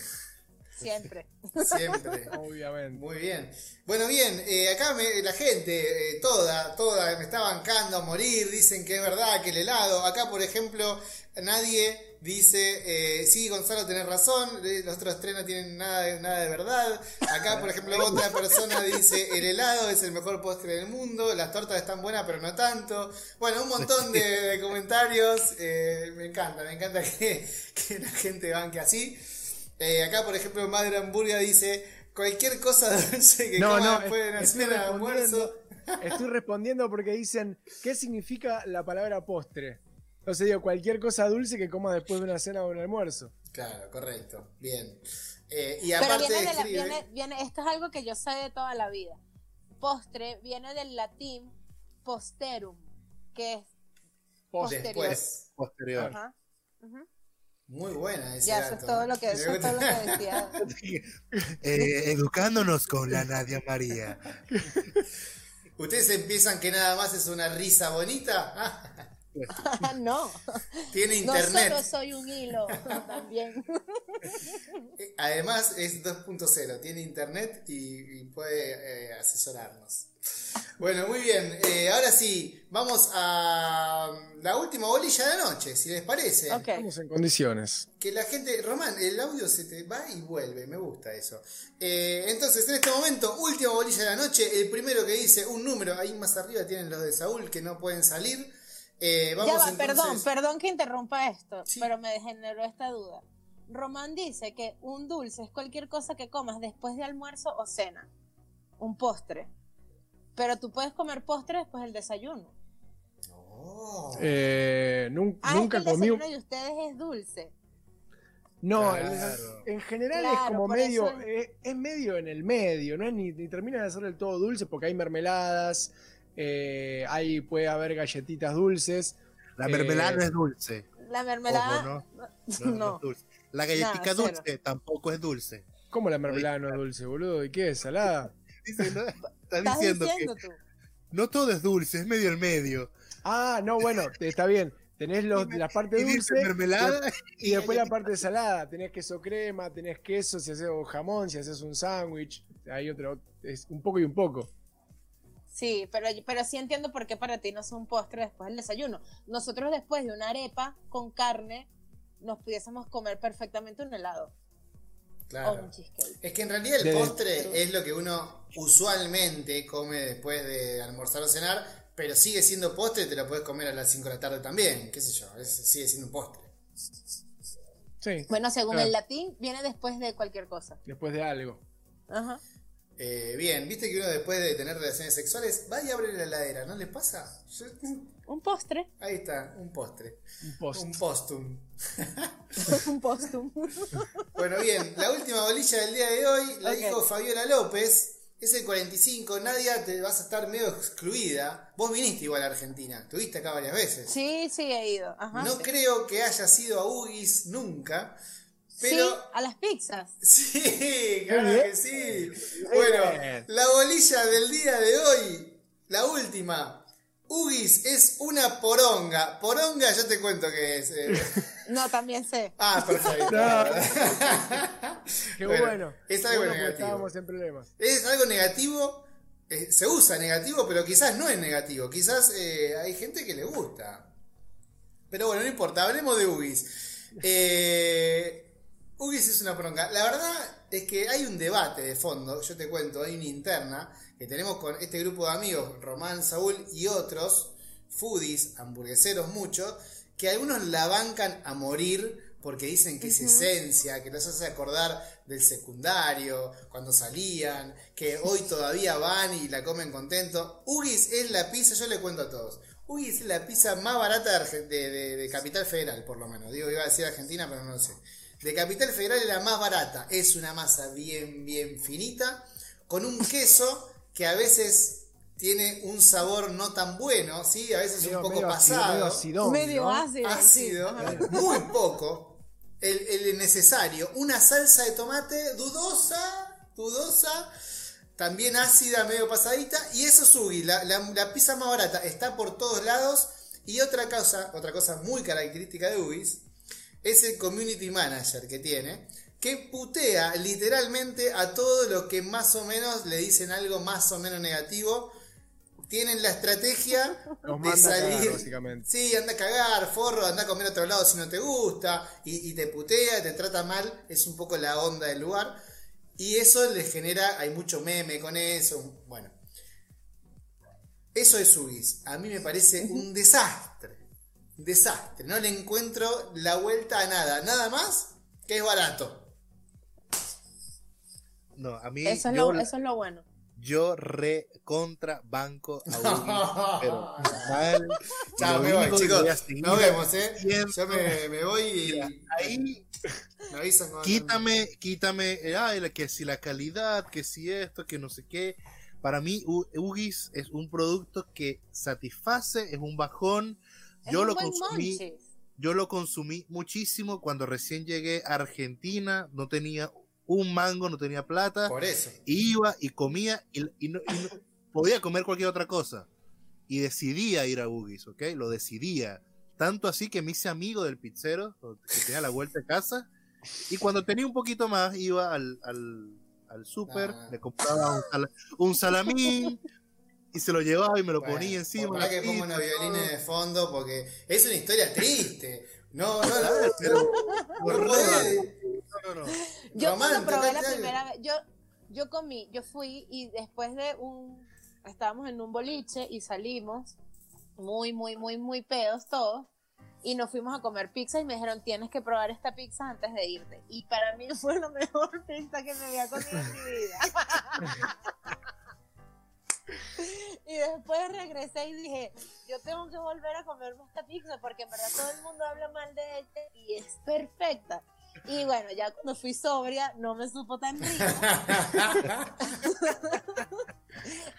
Siempre. Siempre. Obviamente. Muy bien. Bueno, bien, eh, acá me- la gente, eh, toda, toda, me está bancando a morir, dicen que es verdad, que el helado. Acá, por ejemplo, nadie dice, eh, sí, Gonzalo, tenés razón, eh, los otros tres no tienen nada de, nada de verdad. Acá, por ejemplo, otra persona dice, el helado es el mejor postre del mundo, las tortas están buenas, pero no tanto. Bueno, un montón de, de comentarios. eh, me encanta, me encanta que, que la gente banque así. Eh, acá, por ejemplo, Madre Hamburga dice, cualquier cosa dulce que No, coma no, después de la estoy cena de almuerzo. estoy respondiendo porque dicen, ¿qué significa la palabra postre? Entonces digo, cualquier cosa dulce que coma después de una cena o un almuerzo. Claro, correcto, bien. Eh, y Pero aparte viene, de la- escribe- viene, viene, esto es algo que yo sé de toda la vida. Postre viene del latín posterum, que es posterior. después. Posterior. Ajá. Muy buena ese Ya, eso es todo lo que, eso es todo lo que decía. Eh, educándonos con la Nadia María. ¿Ustedes empiezan que nada más es una risa bonita? No, tiene no solo soy un hilo, también. Eh, Además es 2.0, tiene internet y, y puede eh, asesorarnos. Bueno, muy bien. eh, ahora sí, vamos a la última bolilla de la noche, si les parece. Ok. Estamos en condiciones. Que la gente, Román, el audio se te va y vuelve, me gusta eso. Eh, entonces, en este momento, última bolilla de la noche, el primero que dice un número, ahí más arriba tienen los de Saúl que no pueden salir. Eh, vamos Ya va, entonces- perdón, perdón que interrumpa esto, Sí. pero me generó esta duda. Román dice que un dulce es cualquier cosa que comas después de almuerzo o cena, un postre. Pero tú puedes comer postre después del desayuno. Oh. Eh, nun- Ah, nunca es que el comí. desayuno de ustedes es dulce. No, el- Claro. en general es como medio, eso es, es medio en el medio, no es ni, ni termina de ser del todo dulce porque hay mermeladas, eh, hay, puede haber galletitas dulces. La Eh, mermelada no es dulce. La mermelada. Ojo, no. no. No, no es dulce. La galletica cero. dulce tampoco es dulce. ¿Cómo la mermelada no es dulce, boludo? ¿Y qué es? ¿Salada? Dice, ¿no? Está Estás diciendo, diciendo que tú. no todo es dulce, es medio el medio. Ah, no, bueno, está bien. Tenés los, la parte dulce mermelada y después la parte salada. Tenés queso crema, tenés queso, si haces o jamón, si haces un sándwich. Hay otro, es un poco y un poco. Sí, pero, pero sí entiendo por qué para ti no es un postre después del desayuno. Nosotros después de una arepa con carne nos pudiésemos comer perfectamente un helado o Claro. un cheesecake. Es que en realidad el De- postre es lo que uno usualmente come después de almorzar o cenar, pero sigue siendo postre y te lo puedes comer a las 5 de la tarde también, qué sé yo, es- sigue siendo un postre. Sí, Bueno, según Claro. el latín, viene después de cualquier cosa. después de algo. Ajá. Eh, bien, viste que uno después de tener relaciones sexuales va y abre la heladera, ¿no les pasa? Un postre, ahí está, un postre, Un post. un postum. un postum. Bueno, bien, la última bolilla del día de hoy la dijo Fabiola López. Es el 45, Nadia, te vas a estar medio excluida. Vos viniste igual a Argentina, estuviste acá varias veces. Sí, sí, he ido. Ajá. no sí. creo que haya sido a Ugis nunca, pero Sí, a las pizzas. sí, claro que sí. Bueno, la bolilla del día de hoy, la última. Ugis es una poronga. Poronga, yo te cuento que es. eh. No, también sé. Ah, perfecto. Qué Bueno, bueno. es algo Bueno, negativo. estábamos en problemas. Es algo negativo, eh, se usa negativo, pero quizás no es negativo. Quizás eh, hay gente que le gusta. Pero bueno, no importa, hablemos de Ugis. Eh, Ugis es una bronca. La verdad es que hay un debate de fondo, yo te cuento, hay una interna que tenemos con este grupo de amigos, Román, Saúl y otros, foodies, hamburgueseros muchos, que algunos la bancan a morir porque dicen que es esencia, que los hace acordar del secundario, cuando salían, que hoy todavía van y la comen contento. Ugis es la pizza, yo le cuento a todos. Ugis es la pizza más barata de- de- de Capital Federal, por lo menos. Digo, iba a decir Argentina, pero no lo sé. De Capital Federal es la más barata. Es una masa bien, bien finita, con un queso que a veces tiene un sabor no tan bueno, ¿sí? A veces Medio- un poco medio pasado medio acidón, Medio ¿no? ácido. ácido, muy poco, el, el necesario. Una salsa de tomate dudosa, dudosa, también ácida, medio pasadita, y eso es Ugi, la, la, la pizza más barata, está por todos lados. Y otra cosa, otra cosa muy característica de Ugis, es el community manager que tiene, que putea literalmente a todo lo que más o menos le dicen algo más o menos negativo. Tienen la estrategia Nos de manda a cagar, salir. básicamente. Sí, anda a cagar, forro, anda a comer a otro lado si no te gusta, y, y te putea, te trata mal, es un poco la onda del lugar. Y eso le genera, hay mucho meme con eso, bueno. Eso es Ubis. A mí me parece un desastre. Desastre. No le encuentro la vuelta a nada. Nada más que es barato. No, a mí Eso es, yo, lo, eso es lo bueno. yo re contra banco a Ubi, pero mal. Chao, me voy, chicos. Nos vemos, eh. haciendo- Yo me, me voy y Mira, ahí me avisan cuando- quítame, quítame, eh, ay, la- que si la calidad, que si esto, que no sé qué. Para mí, U- Ugis es un producto que satisface, es un bajón. Yo lo consumí, yo lo consumí muchísimo cuando recién llegué a Argentina, no tenía un mango, no tenía plata, Por eso. iba y comía y, y no, y no- podía comer cualquier otra cosa. Y decidía ir a Ugis, ¿ok? Lo decidía. Tanto así que me hice amigo del pizzero, que tenía la vuelta de casa. Y cuando tenía un poquito más, iba al, al, al súper, Ah. le compraba un, sala- un salamín y se lo llevaba y me lo Bueno, ponía encima. Ojalá la que ponga violines todo. de fondo porque es una historia triste. No, no, no. Pero- no no, no, no. Yo Román, probé la primera vez, yo, yo comí, yo fui y después de un, estábamos en un boliche y salimos muy, muy, muy, muy pedos todos y nos fuimos a comer pizza y me dijeron tienes que probar esta pizza antes de irte y para mí fue la mejor pizza que me había comido en mi vida. Y después regresé y dije, yo tengo que volver a comerme esta pizza porque en verdad todo el mundo habla mal de ella y es perfecta. Y bueno, ya cuando fui sobria no me supo tan rica.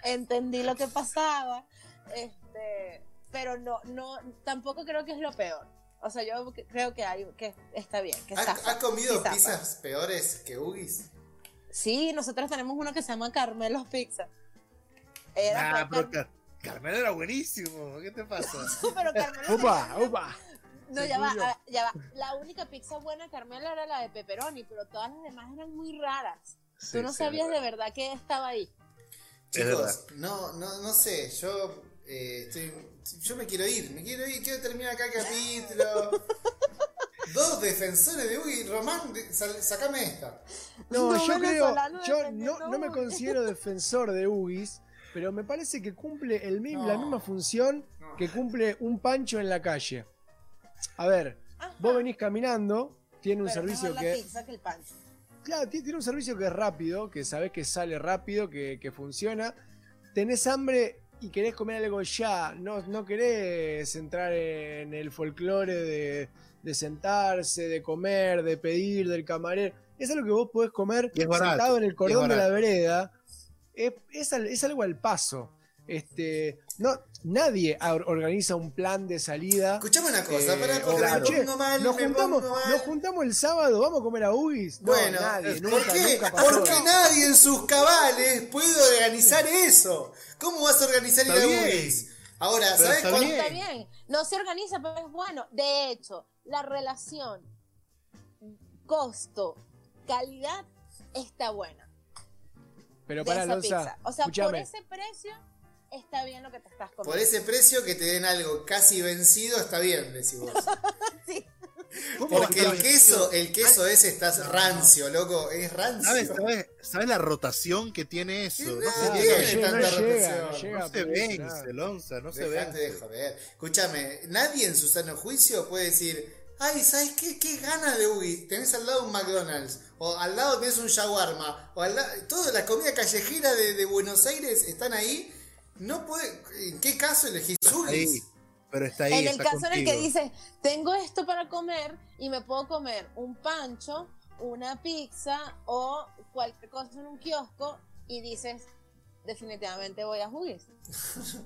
Entendí lo que pasaba. Este, pero no, no, tampoco creo que es lo peor. O sea, yo creo que hay, que está bien, que ¿Has, zafa. has comido zafa. pizzas peores que Ugis? Sí, nosotros tenemos uno que se llama Carmelos Pizza. Era Ah, pero Car- Carmelo era buenísimo. ¿Qué te pasa? pero. ¡Upa! No, ya va, ah, ya va. La única pizza buena, Carmela, era la de pepperoni, pero todas las demás eran muy raras. Sí, Tú no sí, sabías de verdad que estaba ahí. Chicos, no, no, no sé, yo eh, estoy, yo me quiero ir, me quiero ir, quiero terminar acá el capítulo. Dos defensores de Ugis, Román, de- sal- sacame esta. No, No, yo creo, yo no, no me considero defensor de Ugis, pero me parece que cumple el mi- No. la misma función No. que cumple un pancho en la calle. A ver, Ajá. vos venís caminando, tiene un Pero servicio la que... pizza que el pancho. Claro, ti- tiene un servicio que es rápido, que sabés que sale rápido, que, que funciona. Tenés hambre y querés comer algo ya. No, no querés entrar en el folclore de, de sentarse, de comer, de pedir del camarero. Es algo que vos podés comer Y es barato, sentado en el cordón de la vereda. Es, es al- es algo al paso. Este, no, nadie or- organiza un plan de salida. Escuchame una cosa, Eh, pará, o, porque me "Che, pongo mal, nos me juntamos, pongo mal. nos juntamos el sábado, vamos a comer a Ugis. No, Bueno, nadie, ¿por nunca, qué? nunca pasó. Porque nadie en sus cabales puede organizar eso. ¿Cómo vas a organizar ir a? Ahora, Pero ¿sabes está cuánto? bien. Está bien. No se organiza, pero es bueno. De hecho, la relación costo-calidad está buena. Pero para esa Alonso, pizza. O sea, por ese precio está bien lo que te estás comiendo. Por ese precio que te den algo casi vencido está bien, decís vos. Sí. ¿Cómo Porque el queso, el queso ese está rancio, loco, es rancio. ¿Sabes, sabes, sabes la rotación que tiene eso? No no, tiene no tanta llega, no llega. no se vence. Lonza, no se de vence. joder. Escúchame, nadie en su sano juicio puede decir, ay, ¿sabes qué? ¿Qué ganas de Ugi? Tenés al lado un McDonald's, o al lado tenés un shawarma, o al lado, toda la comida callejera de, de Buenos Aires están ahí. No puede, ¿en qué caso elegís Ahí, Ugis? pero está ahí. en el está caso en el que dices, tengo esto para comer y me puedo comer un pancho, una pizza o cualquier cosa en un kiosco y dices, definitivamente voy a Huggies.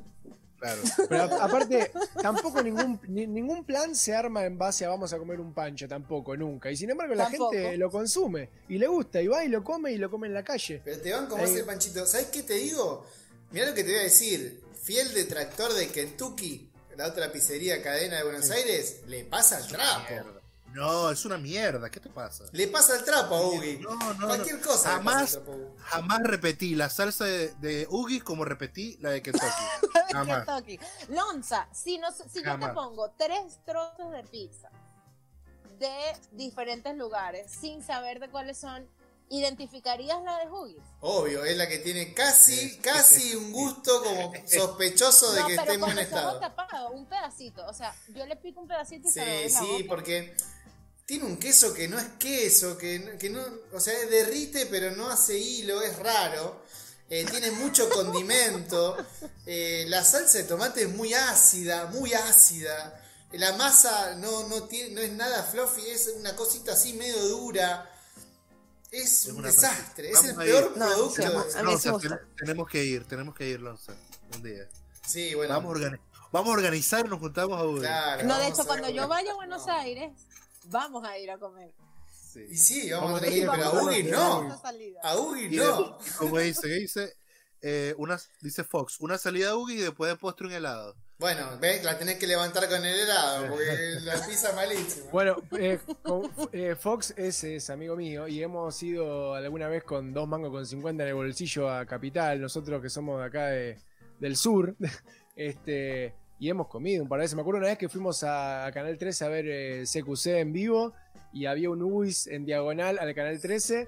Claro. Pero aparte, tampoco ningún, ni- ningún plan se arma en base a vamos a comer un pancho, tampoco, nunca. Y sin embargo la Tampoco. gente lo consume y le gusta y va y lo come y lo come en la calle. Pero te van como Ahí. ese panchito. ¿Sabes qué te digo? Mirá lo que te voy a decir. Fiel detractor de Kentucky, la otra pizzería cadena de Buenos Aires, le pasa el trapo. No, es una mierda. ¿Qué te pasa? Le pasa el trapo a Ugi. No, no, no. Cualquier cosa. le pasa Jamás, el trapo a Ugi. jamás repetí la salsa de, de como repetí la de Kentucky. Jamás. Kentucky. Lonza, si, no, si yo te Jamás. pongo tres trozos de pizza de diferentes lugares sin saber de cuáles son, ¿identificarías la de Huggies? Obvio, es la que tiene casi, casi un gusto como sospechoso de No, que pero esté en buen estado. tapados, un pedacito. O sea, yo le pico un pedacito y se lo doy Sí, sí, porque tiene un queso que no es queso, que, que no, o sea, derrite pero no hace hilo, es raro. Eh, tiene mucho condimento. eh, la salsa de tomate es muy ácida, muy ácida. La masa no, no, tiene, no es nada fluffy, es una cosita así medio dura. Es, Es un desastre, es el a peor. No, producto. sí, de- Lonza, ten- tenemos que ir, tenemos que ir, Lonza. Un día. Sí, bueno. Vamos, a organi- vamos a organizar y nos juntamos a claro, No, de hecho, cuando yo vaya a Buenos No. Aires, vamos a ir a comer. Y sí, vamos, Vamos a tener que ir, pero a Ugi no. A Ugi no. y como dice, ¿qué dice? Eh, una, dice Fox, una salida a Ugi y después de postre un helado. Bueno, ves, la tenés que levantar con el helado, porque la pizza es malísima. Bueno, eh, con- eh, Fox es, es amigo mío y hemos ido alguna vez con dos mangos con 50 en el bolsillo a Capital, nosotros que somos de acá de- del sur, este, y hemos comido un par de veces. Me acuerdo una vez que fuimos a, Canal 13 a ver eh, CQC en vivo y había un UIS en diagonal al Canal 13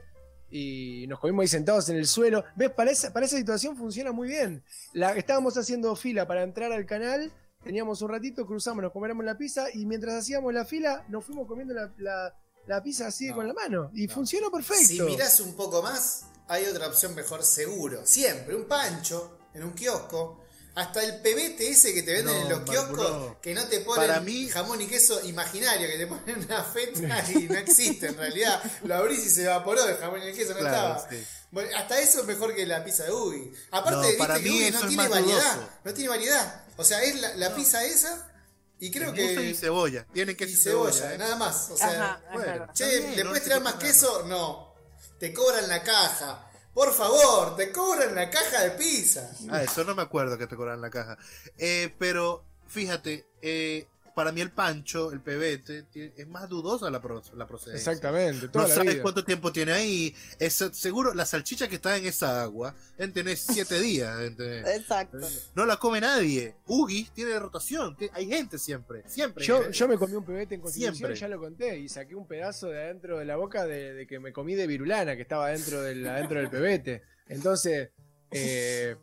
y nos comimos ahí sentados en el suelo. ¿Ves? Para esa, para esa situación funciona muy bien. La, estábamos haciendo fila para entrar al canal, teníamos un ratito, cruzamos, nos coméramos la pizza y mientras hacíamos la fila nos fuimos comiendo la, la- la pizza así No, con la mano. Y no. funcionó perfecto. Si mirás un poco más, hay otra opción mejor seguro. Siempre, un pancho en un kiosco. Hasta el pebete ese que te venden No, en los kioscos, que no te ponen Para mí- jamón y queso imaginario, que te ponen una feta y no existe en realidad. Lo abrís y se evaporó el jamón y el queso, no Claro, estaba. sí. Bueno, hasta eso es mejor que la pizza de Ugi. Aparte, No, viste para que eso no tiene variedad. dudoso. No tiene variedad. O sea, es la, la pizza esa y creo que. y cebolla. Tienen que y cebolla, nada más. O sea, Ajá, bueno. Che, ¿le no puedes tirar más queso? No. Te cobran la caja. Por favor, te cobran la caja de pizza. Ah, eso no me acuerdo que te cobran la caja. Eh, pero fíjate, eh, para mí el pancho, el pebete, es más dudosa la, pro- la procedencia. Exactamente, toda No la sabes vida. cuánto tiempo tiene ahí. Es, seguro la salchicha que está en esa agua, en tener siete días. ¿entendés? Exacto. No la come nadie. Ugi tiene rotación. Hay gente siempre. Siempre. Yo, yo me comí un pebete en Constitución, Siempre. ya lo conté, y saqué un pedazo de adentro de la boca de, de que me comí de virulana, que estaba dentro del, adentro del pebete. Entonces, eh,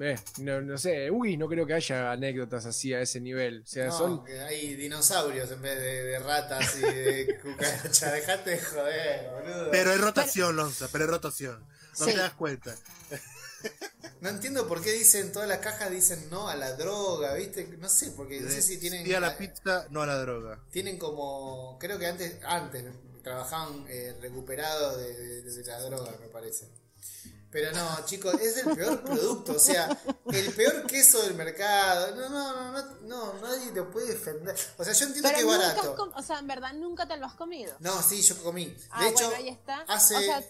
eh, no, no sé, uy, no creo que haya anécdotas así a ese nivel. O sea, No, son. que hay dinosaurios en vez de, de ratas y de cucarachas. Dejate de joder, boludo. Pero hay rotación, Lonza, pero hay rotación. No Sí. te das cuenta. No entiendo por qué dicen, todas las cajas dicen no a la droga, ¿viste? No sé, porque no sé si tienen... Sí a la pizza, no a la droga. Tienen como... Creo que antes, antes trabajaban eh, recuperados de, de- de la droga, me parece. Pero no, chicos, es el peor producto, o sea, el peor queso del mercado. No, no, no, no, no nadie lo puede defender. O sea, yo entiendo Pero que es barato. com- o sea, en verdad nunca te lo has comido. No, sí, yo comí. De Ah, hecho, bueno, ahí está. hace... O sea, eh,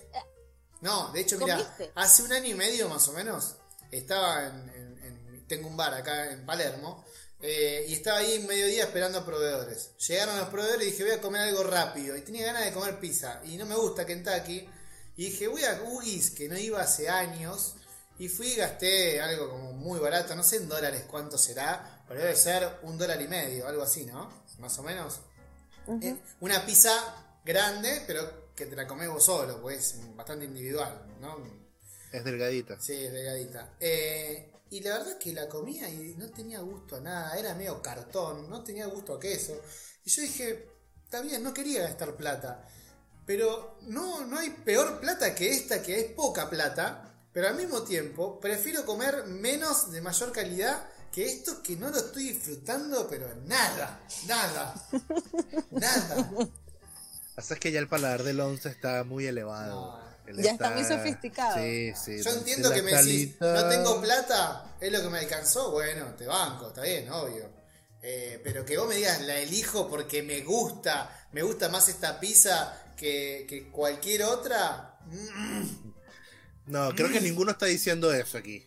No, de hecho, mira, hace un año y medio más o menos, estaba en, en- en- tengo un bar acá en Palermo, eh, y estaba ahí en mediodía esperando a proveedores. Llegaron los proveedores y dije, voy a comer algo rápido, y tenía ganas de comer pizza, y no me gusta Kentucky, y dije, voy a Ugis, que no iba hace años, y fui y gasté algo como muy barato, no sé en dólares cuánto será, pero debe ser un dólar y medio, algo así, ¿no? Más o menos. Eh, una pizza grande, pero que te la comes vos solo, pues es bastante individual, ¿no? Es delgadita. Sí, es delgadita. Eh, y la verdad es que la comía y no tenía gusto a nada, era medio cartón, no tenía gusto a queso. Y yo dije, está bien, no quería gastar plata, pero no, no hay peor plata que esta, que es poca plata, pero al mismo tiempo prefiero comer menos de mayor calidad que esto que no lo estoy disfrutando, pero nada, nada, nada. Pasa es que ya el paladar del once está muy elevado. No. Ya está muy sofisticado. Sí, sí. Yo entiendo que me decís, no tengo plata, es lo que me alcanzó, bueno, te banco, está bien, obvio. Eh, pero que vos me digas, la elijo porque me gusta, me gusta más esta pizza que, que cualquier otra. Mm, No, creo que ninguno está diciendo eso aquí.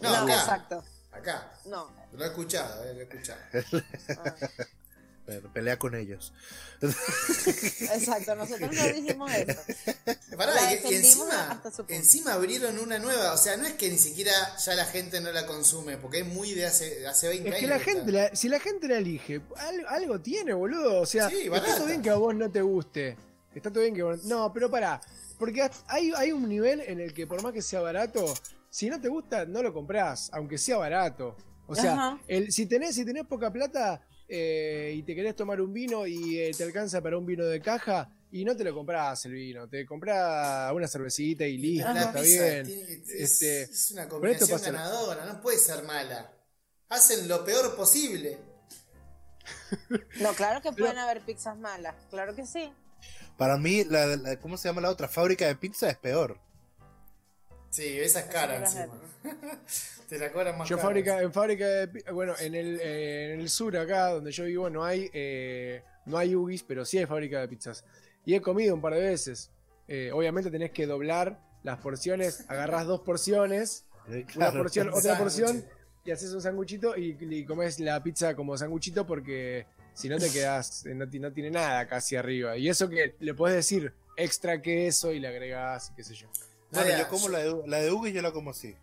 No, no, acá, exacto. acá. No. Lo he escuchado, eh, lo he escuchado. pero pelea con ellos. Exacto, nosotros no dijimos eso. Pará, y- encima, encima abrieron una nueva, o sea, no es que ni siquiera ya la gente no la consume, porque es muy de hace, hace 20 Es años. que la que gente, la- si la gente la elige, algo, algo tiene, boludo. O sea, Sí, bien que a vos no te guste. Está todo bien que No, pero pará. Porque hay, hay un nivel en el que por más que sea barato, si no te gusta, no lo comprás, aunque sea barato. O sea, el, si, tenés, si tenés poca plata eh, y te querés tomar un vino y eh, te alcanza para un vino de caja, y no te lo comprás el vino, te comprás una cervecita y listo, La está bien. tiene Este, es, una combinación pasa- ganadora, no puede ser mala. Hacen lo peor posible. No, claro que pueden haber pizzas malas, claro que sí. Para mí, la, la- ¿cómo se llama la otra? Fábrica de pizza es peor. Sí, esa es cara encima. Te la cobran más Yo cara. fábrica, en fábrica de bueno, en el, eh, en el sur acá donde yo vivo no hay eh, no hay Ugis, pero sí hay fábrica de pizzas. Y he comido un par de veces. Eh, obviamente tenés que doblar las porciones, agarrás dos porciones, Eh, una porción, otra porción, y haces un sanguchito y, y comes la pizza como sanguchito porque si no te quedás, eh, no, ti- no tiene nada casi arriba. Y eso que le podés decir extra queso y le agregás y qué sé yo. Bueno, Nadia, yo como la de, la de y yo la como así.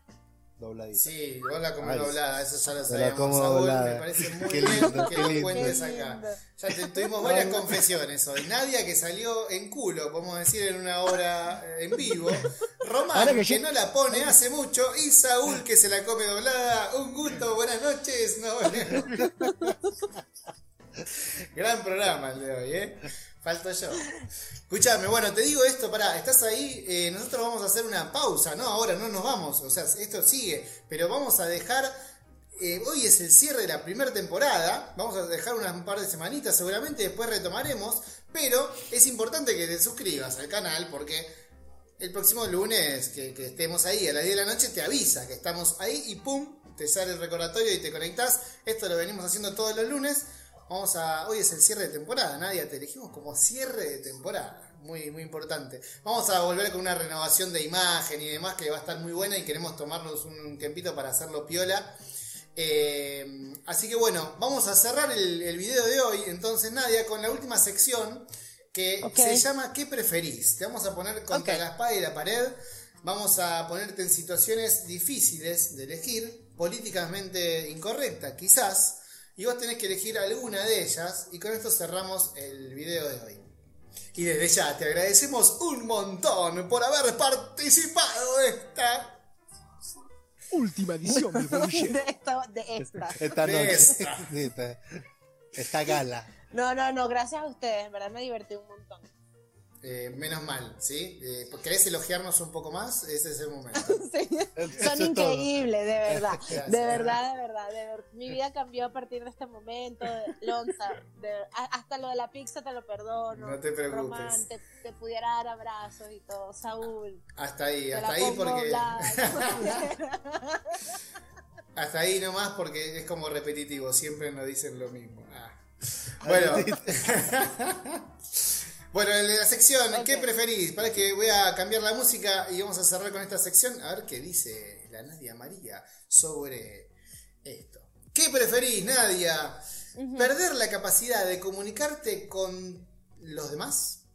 Dobladita. Sí, vos la comés doblada, eso ya lo me la sabemos. como Saúl, doblada. me parece muy Qué bien lindo, que lo cuentes acá. Ya te- tuvimos varias confesiones hoy. Nadia que salió en culo, podemos decir, en una hora eh, en vivo. Román que, que yo- no la pone hace mucho. Y Saúl que se la come doblada. Un gusto, buenas noches. Nos vemos. Gran programa el de hoy, ¿eh? Falto yo. Escuchame, bueno, te digo esto, pará, estás ahí, eh, nosotros vamos a hacer una pausa, ¿no? Ahora no nos vamos, o sea, esto sigue, pero vamos a dejar, eh, hoy es el cierre de la primera temporada, vamos a dejar unas un par de semanitas seguramente, después retomaremos, pero es importante que te suscribas al canal porque el próximo lunes que, que estemos ahí a las 10 de la noche te avisa que estamos ahí y pum, te sale el recordatorio y te conectás. Esto lo venimos haciendo todos los lunes. Vamos a. Hoy es el cierre de temporada, Nadia, te elegimos como cierre de temporada. Muy, muy importante. Vamos a volver con una renovación de imagen y demás que va a estar muy buena y queremos tomarnos un tiempito para hacerlo piola. Eh, así que bueno, vamos a cerrar el, el video de hoy. Entonces, Nadia, con la última sección que se llama ¿Qué preferís? Te vamos a poner contra la espada y la pared. Vamos a ponerte en situaciones difíciles de elegir, políticamente incorrectas quizás, y vos tenés que elegir alguna de ellas, y con esto cerramos el video de hoy. Y desde ya te agradecemos un montón por haber participado de esta Última edición. De esta, de esta. Esta De noche. esta. Sí, esta, esta gala. No, no, no, gracias a ustedes, en verdad me divertí un montón. Eh, menos mal, ¿sí? Eh, ¿Querés elogiarnos un poco más? Ese es el momento. Sí. Son increíbles, de verdad. Gracias. De verdad, de verdad, de Mi vida cambió a partir de este momento. Lonza, de- hasta lo de la pizza te lo perdono. No te preocupes. Román, te, te pudiera dar abrazos y todo. Saúl, Hasta ahí, hasta ahí porque... Hasta ahí nomás porque es como repetitivo, siempre nos dicen lo mismo. Ah. Bueno. Bueno, en la sección, ¿qué preferís? Para que voy a cambiar la música y vamos a cerrar con esta sección. A ver qué dice la Nadia María sobre esto. ¿Qué preferís, Nadia? ¿Perder la capacidad de comunicarte con los demás?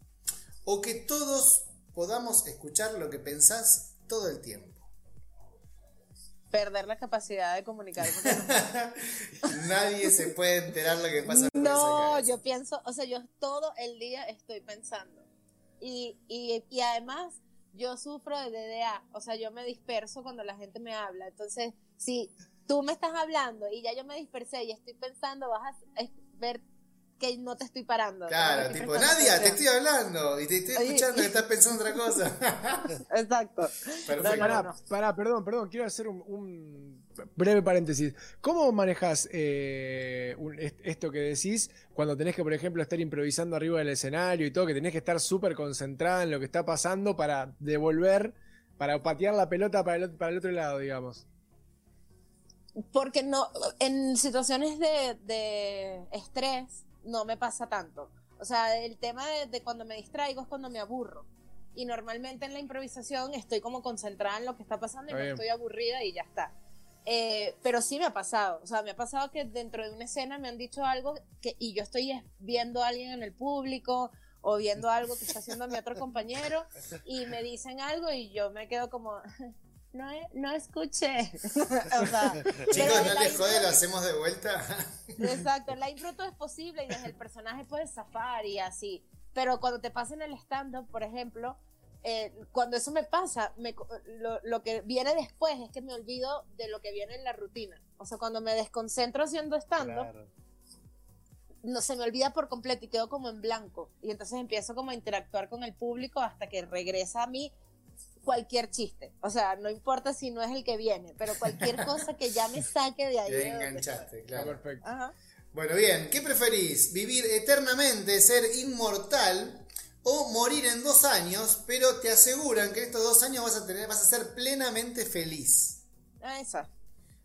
¿O que todos podamos escuchar lo que pensás todo el tiempo? Perder la capacidad de comunicar. Nadie se puede enterar lo que pasa por No, esa yo pienso, o sea, yo todo el día estoy pensando. Y, y, y además, yo sufro de DDA, o sea, yo me disperso cuando la gente me habla. Entonces, si tú me estás hablando y ya yo me dispersé y estoy pensando, vas a ver que no te estoy parando. Claro, no tipo, Nadia, te atención". estoy hablando y te estoy Oye, escuchando que estás pensando otra cosa. Exacto. Perfecto. Pará, no. pará, perdón, perdón, quiero hacer un, un breve paréntesis. ¿Cómo manejas eh, un- esto que decís cuando tenés que, por ejemplo, estar improvisando arriba del escenario y todo, que tenés que estar súper concentrada en lo que está pasando para devolver, para patear la pelota para el, para el otro lado, digamos? Porque no, en situaciones de, de estrés no me pasa tanto. O sea, el tema de, de cuando me distraigo es cuando me aburro. Y normalmente en la improvisación estoy como concentrada en lo que está pasando y bien. estoy aburrida y ya está. Eh, pero sí me ha pasado, o sea, me ha pasado que dentro de una escena me han dicho algo que, y yo estoy es- viendo a alguien en el público o viendo algo que está haciendo mi otro compañero y me dicen algo y yo me quedo como, no, e- no escuché. o sea, Chicos, no les jode, lo hacemos de vuelta. Exacto, la impro todo es posible y desde el personaje puedes zafar y así. Pero cuando te pasa en el stand-up, por ejemplo, eh, cuando eso me pasa, me lo, lo que viene después es que me olvido de lo que viene en la rutina. O sea, cuando me desconcentro haciendo stand-up, Claro. no se me olvida por completo y quedo como en blanco. Y entonces empiezo como a interactuar con el público hasta que regresa a mí cualquier chiste. O sea, no importa si no es el que viene, pero cualquier cosa que ya me saque de ahí. Te enganchaste, claro. perfecto. Ajá. Bueno, bien, ¿qué preferís? ¿Vivir eternamente, ser inmortal o morir en dos años, pero te aseguran que en estos dos años vas a tener, vas a ser plenamente feliz? Ah, Esa,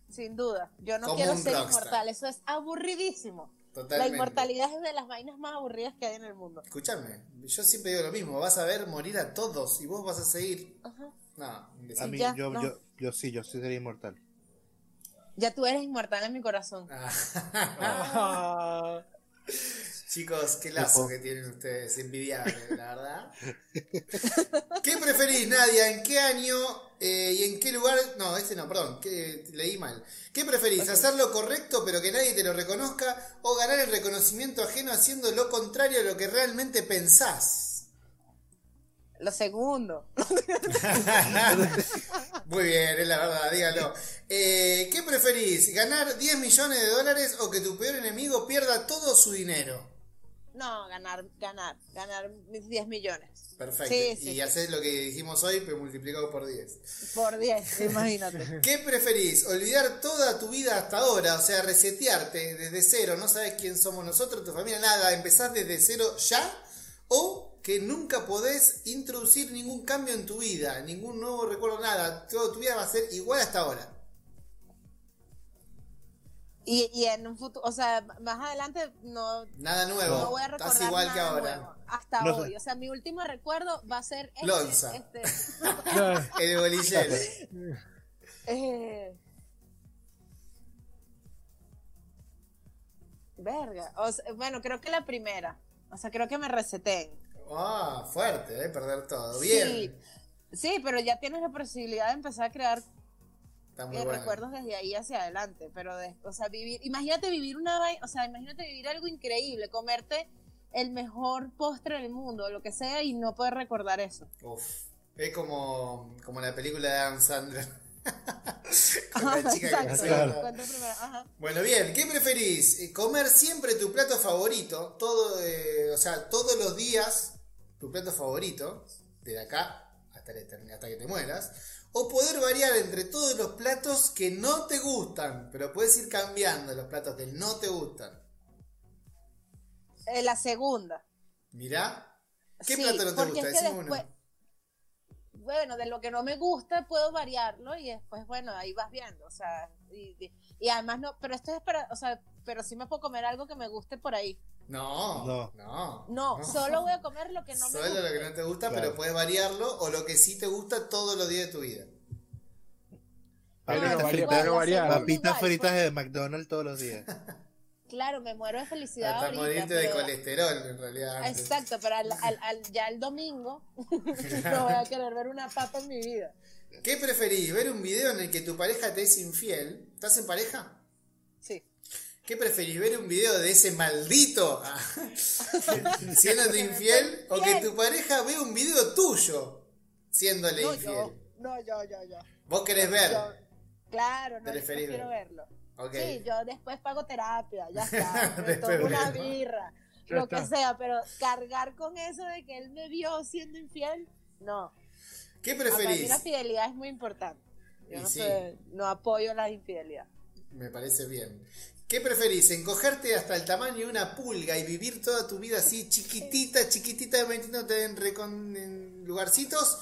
sin duda. Yo no Como quiero ser rockstar. inmortal, eso es aburridísimo. La inmortalidad es de las vainas más aburridas que hay en el mundo. Escúchame, yo siempre digo lo mismo, vas a ver morir a todos y vos vas a seguir. Ajá. No, A mí, ya, yo, no. yo, yo sí, yo sí sería inmortal. Ya tú eres inmortal en mi corazón. Ah, Ah, Chicos, qué lazo que tienen ustedes, envidiable, la verdad. ¿Qué preferís, Nadia? ¿En qué año eh, y en qué lugar? No, este no, perdón, que leí mal. ¿Qué preferís? ¿Hacer lo correcto pero que nadie te lo reconozca? ¿O ganar el reconocimiento ajeno haciendo lo contrario a lo que realmente pensás? Lo segundo. Muy bien, es la verdad, dígalo. Eh, ¿Qué preferís? ¿Ganar 10 millones de dólares o que tu peor enemigo pierda todo su dinero? No, ganar, ganar, ganar mis 10 millones. Perfecto. Sí, sí, y sí. haces lo que dijimos hoy, pero multiplicado por 10. Por 10, imagínate. ¿Qué preferís? ¿Olvidar toda tu vida hasta ahora? O sea, resetearte desde cero, no sabes quién somos nosotros, tu familia, nada, empezar desde cero ya. ¿O que nunca podés introducir ningún cambio en tu vida, ningún nuevo recuerdo, nada? Toda tu vida va a ser igual hasta ahora. Y, y en un futuro, o sea, más adelante no, Nada nuevo. no voy a recordar Estás igual que ahora. nuevo, hasta No sé. hoy. O sea, mi último recuerdo va a ser este, Lonza. este. El bolillero. eh, verga. O sea, bueno, creo que la primera. O sea, creo que me reseté. Ah, fuerte, ¿eh? Perder todo. Bien. Sí, sí, pero ya tienes la posibilidad de empezar a crear eh, recuerdos desde ahí hacia adelante. Pero, de- o sea, vivir, imagínate vivir una o sea, imagínate vivir algo increíble, comerte el mejor postre del mundo, lo que sea, y no poder recordar eso. Uf. Es como, como la película de Adam Sandler. Con la Ajá, chica que exacto. nació. Claro. Bueno, bien, ¿qué preferís? Eh, ¿Comer siempre tu plato favorito? Todo, eh, o sea, todos los días tu plato favorito, desde acá hasta, etern- hasta que te mueras. O poder variar entre todos los platos que no te gustan, pero puedes ir cambiando los platos que no te gustan. Eh, la segunda. Mirá, ¿qué Sí, plato no te gusta? es que Decime después- uno. Bueno, de lo que no me gusta puedo variarlo y después, bueno, ahí vas viendo, o sea, y, y- y además no, pero esto es para, o sea, pero sí me puedo comer algo que me guste por ahí. No, no, No. no. Solo voy a comer lo que no me Solo gusta. lo que no te gusta, Claro. pero puedes variarlo o lo que sí te gusta todos los días de tu vida. Papitas fritas, variar. Papitas igual, fritas de McDonald's todos los días. Claro, me muero de felicidad Hasta ahorita, morirte de pero- colesterol, en realidad. antes. Exacto, pero al, al- al- ya el domingo no voy a querer ver una papa en mi vida. ¿Qué preferís? ¿Ver un video en el que tu pareja te es infiel? ¿Estás en pareja? Sí. ¿Qué preferís? ¿Ver un video de ese maldito ah, siéndote infiel? ¿O que tu pareja vea un video tuyo siéndole No, infiel? yo, no, yo, yo, yo. ¿Vos querés ver? Yo- claro, no, yo ver. verlo. Sí, yo después pago terapia, ya está. Me Después tomo una birra, Ya lo que sea, pero cargar con eso de que él me vio siendo infiel, no. ¿Qué Para mí preferís? la fidelidad es muy importante. Yo no sí. sé, no apoyo la infidelidad. Me parece bien. ¿Qué preferís? ¿Encogerte hasta el tamaño de una pulga y vivir toda tu vida así chiquitita, chiquitita, metiéndote en, recon- en lugarcitos?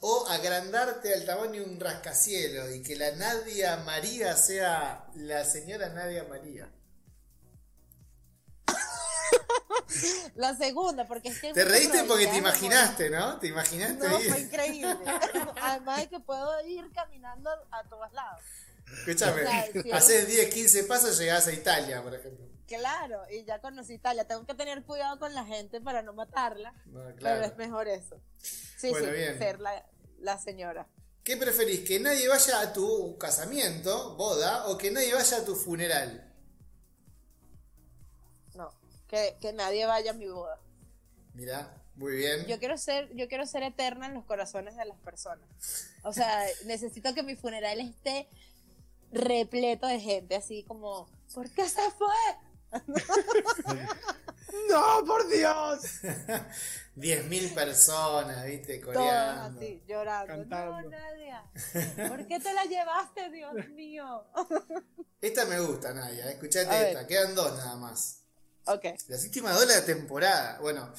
¿O agrandarte al tamaño de un rascacielo y que la Nadia María sea la señora Nadia María? La segunda, porque es que... Te reíste porque te probabilidad de imaginaste, ¿no? Te imaginaste. No, ahí. fue increíble. Además de que puedo ir caminando a todos lados. Escúchame, Claro, haces 10, 15 pasos, llegás a Italia, por ejemplo. Claro, y ya conocí Italia. Tengo que tener cuidado con la gente para no matarla. No, Pero claro. es mejor eso. Sí, Bueno, sí, bien. ser la, la señora. ¿Qué preferís? ¿Que nadie vaya a tu casamiento, boda, o que nadie vaya a tu funeral? No, que, que nadie vaya a mi boda. Mirá, muy bien. Yo quiero ser, yo quiero ser eterna en los corazones de las personas. O sea, necesito que mi funeral esté repleto de gente, así como, ¿por qué se fue? ¡No, por Dios! 10.000 personas, viste, Todos coreando. así, llorando. Cantando. No, Nadia, ¿por qué te la llevaste, Dios mío? Esta me gusta, Nadia. Escuchate esta. Quedan dos nada más. Ok, Las últimas dos de la temporada. Bueno,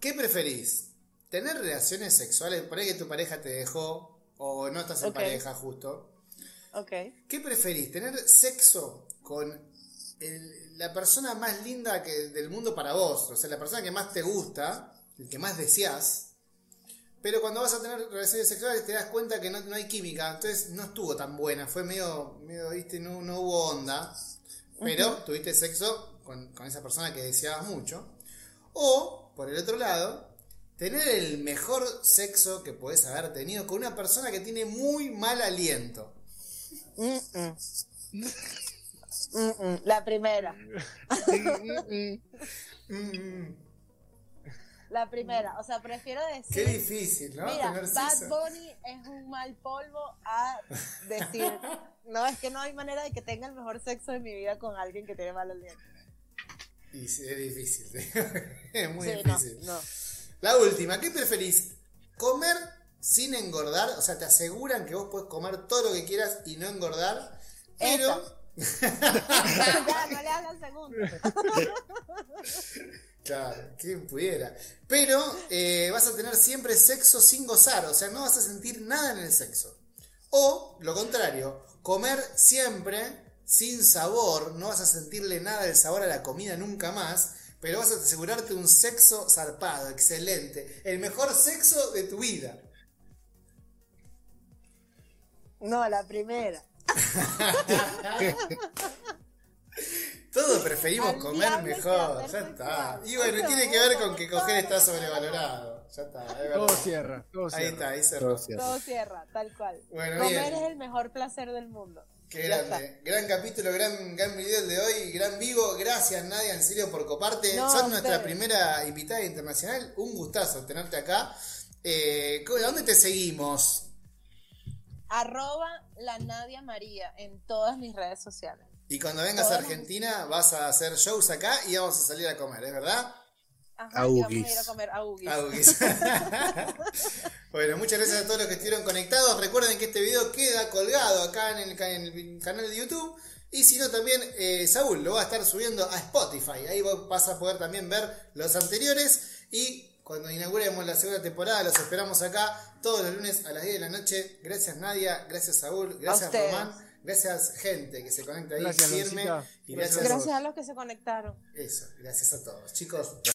¿qué preferís? ¿Tener relaciones sexuales? Por ahí que tu pareja te dejó o no estás en pareja justo. ¿Qué preferís? ¿Tener sexo con el- la persona más linda que, del mundo para vos? O sea, la persona que más te gusta, el que más deseas. Pero cuando vas a tener relaciones sexuales te das cuenta que no, no hay química, entonces no estuvo tan buena, fue medio, medio viste, no, no hubo onda. Pero tuviste sexo con, con esa persona que deseabas mucho. O, por el otro lado, tener el mejor sexo que podés haber tenido con una persona que tiene muy mal aliento. Mm, mm. La primera, la primera. O sea, prefiero decir. Qué difícil, ¿no? Mira, Tener Bad. Bunny es un mal polvo a decir, no, es que no hay manera de que tenga el mejor sexo de mi vida con alguien que tiene mal aliento. Y es difícil. es muy Sí, no, difícil. no. La última, ¿qué preferís? ¿Comer sin engordar? O sea, te aseguran que vos podés comer todo lo que quieras y no engordar, pero... ya, no le hagas segundo. Claro, quien pudiera. Pero eh, vas a tener siempre sexo sin gozar, o sea, no vas a sentir nada en el sexo. O, lo contrario, comer siempre sin sabor, no vas a sentirle nada del sabor a la comida nunca más, pero vas a asegurarte un sexo zarpado, excelente, el mejor sexo de tu vida. No, la primera. Todos preferimos Al comer mejor, el ya está. Y bueno, tiene que ver con que todo coger está sobrevalorado. Ya está, es. Todo cierra, todo cierra. Ahí está, ahí cerró. Todo cierto. Todo cierra, tal cual. Bueno, Comer bien. es el mejor placer del mundo. Qué grande. Gran capítulo, gran, gran video el de hoy, gran vivo. Gracias, Nadia, en serio, por coparte. No, nuestra ustedes. primera invitada internacional. Un gustazo tenerte acá. Eh, ¿cómo- ¿Dónde te seguimos? Arroba la Nadia María en todas mis redes sociales. Y cuando vengas a. Argentina vas a hacer shows acá y vamos a salir a comer, ¿es verdad? Ajá, A vamos a ir a comer a Ugis. Bueno, muchas gracias a todos los que estuvieron conectados. Recuerden que este video queda colgado acá en el, ca- en el canal de YouTube. Y si no, también eh, Saúl lo va a estar subiendo a Spotify. Ahí vos vas a poder también ver los anteriores. Y cuando inauguremos la segunda temporada, los esperamos acá todos los lunes a las 10 de la noche. Gracias Nadia, gracias Saúl, gracias. Román, gracias gente que se conecta ahí Gracias, firme. Y Gracias. gracias, Gracias a los que se conectaron. eso, gracias a todos. Chicos.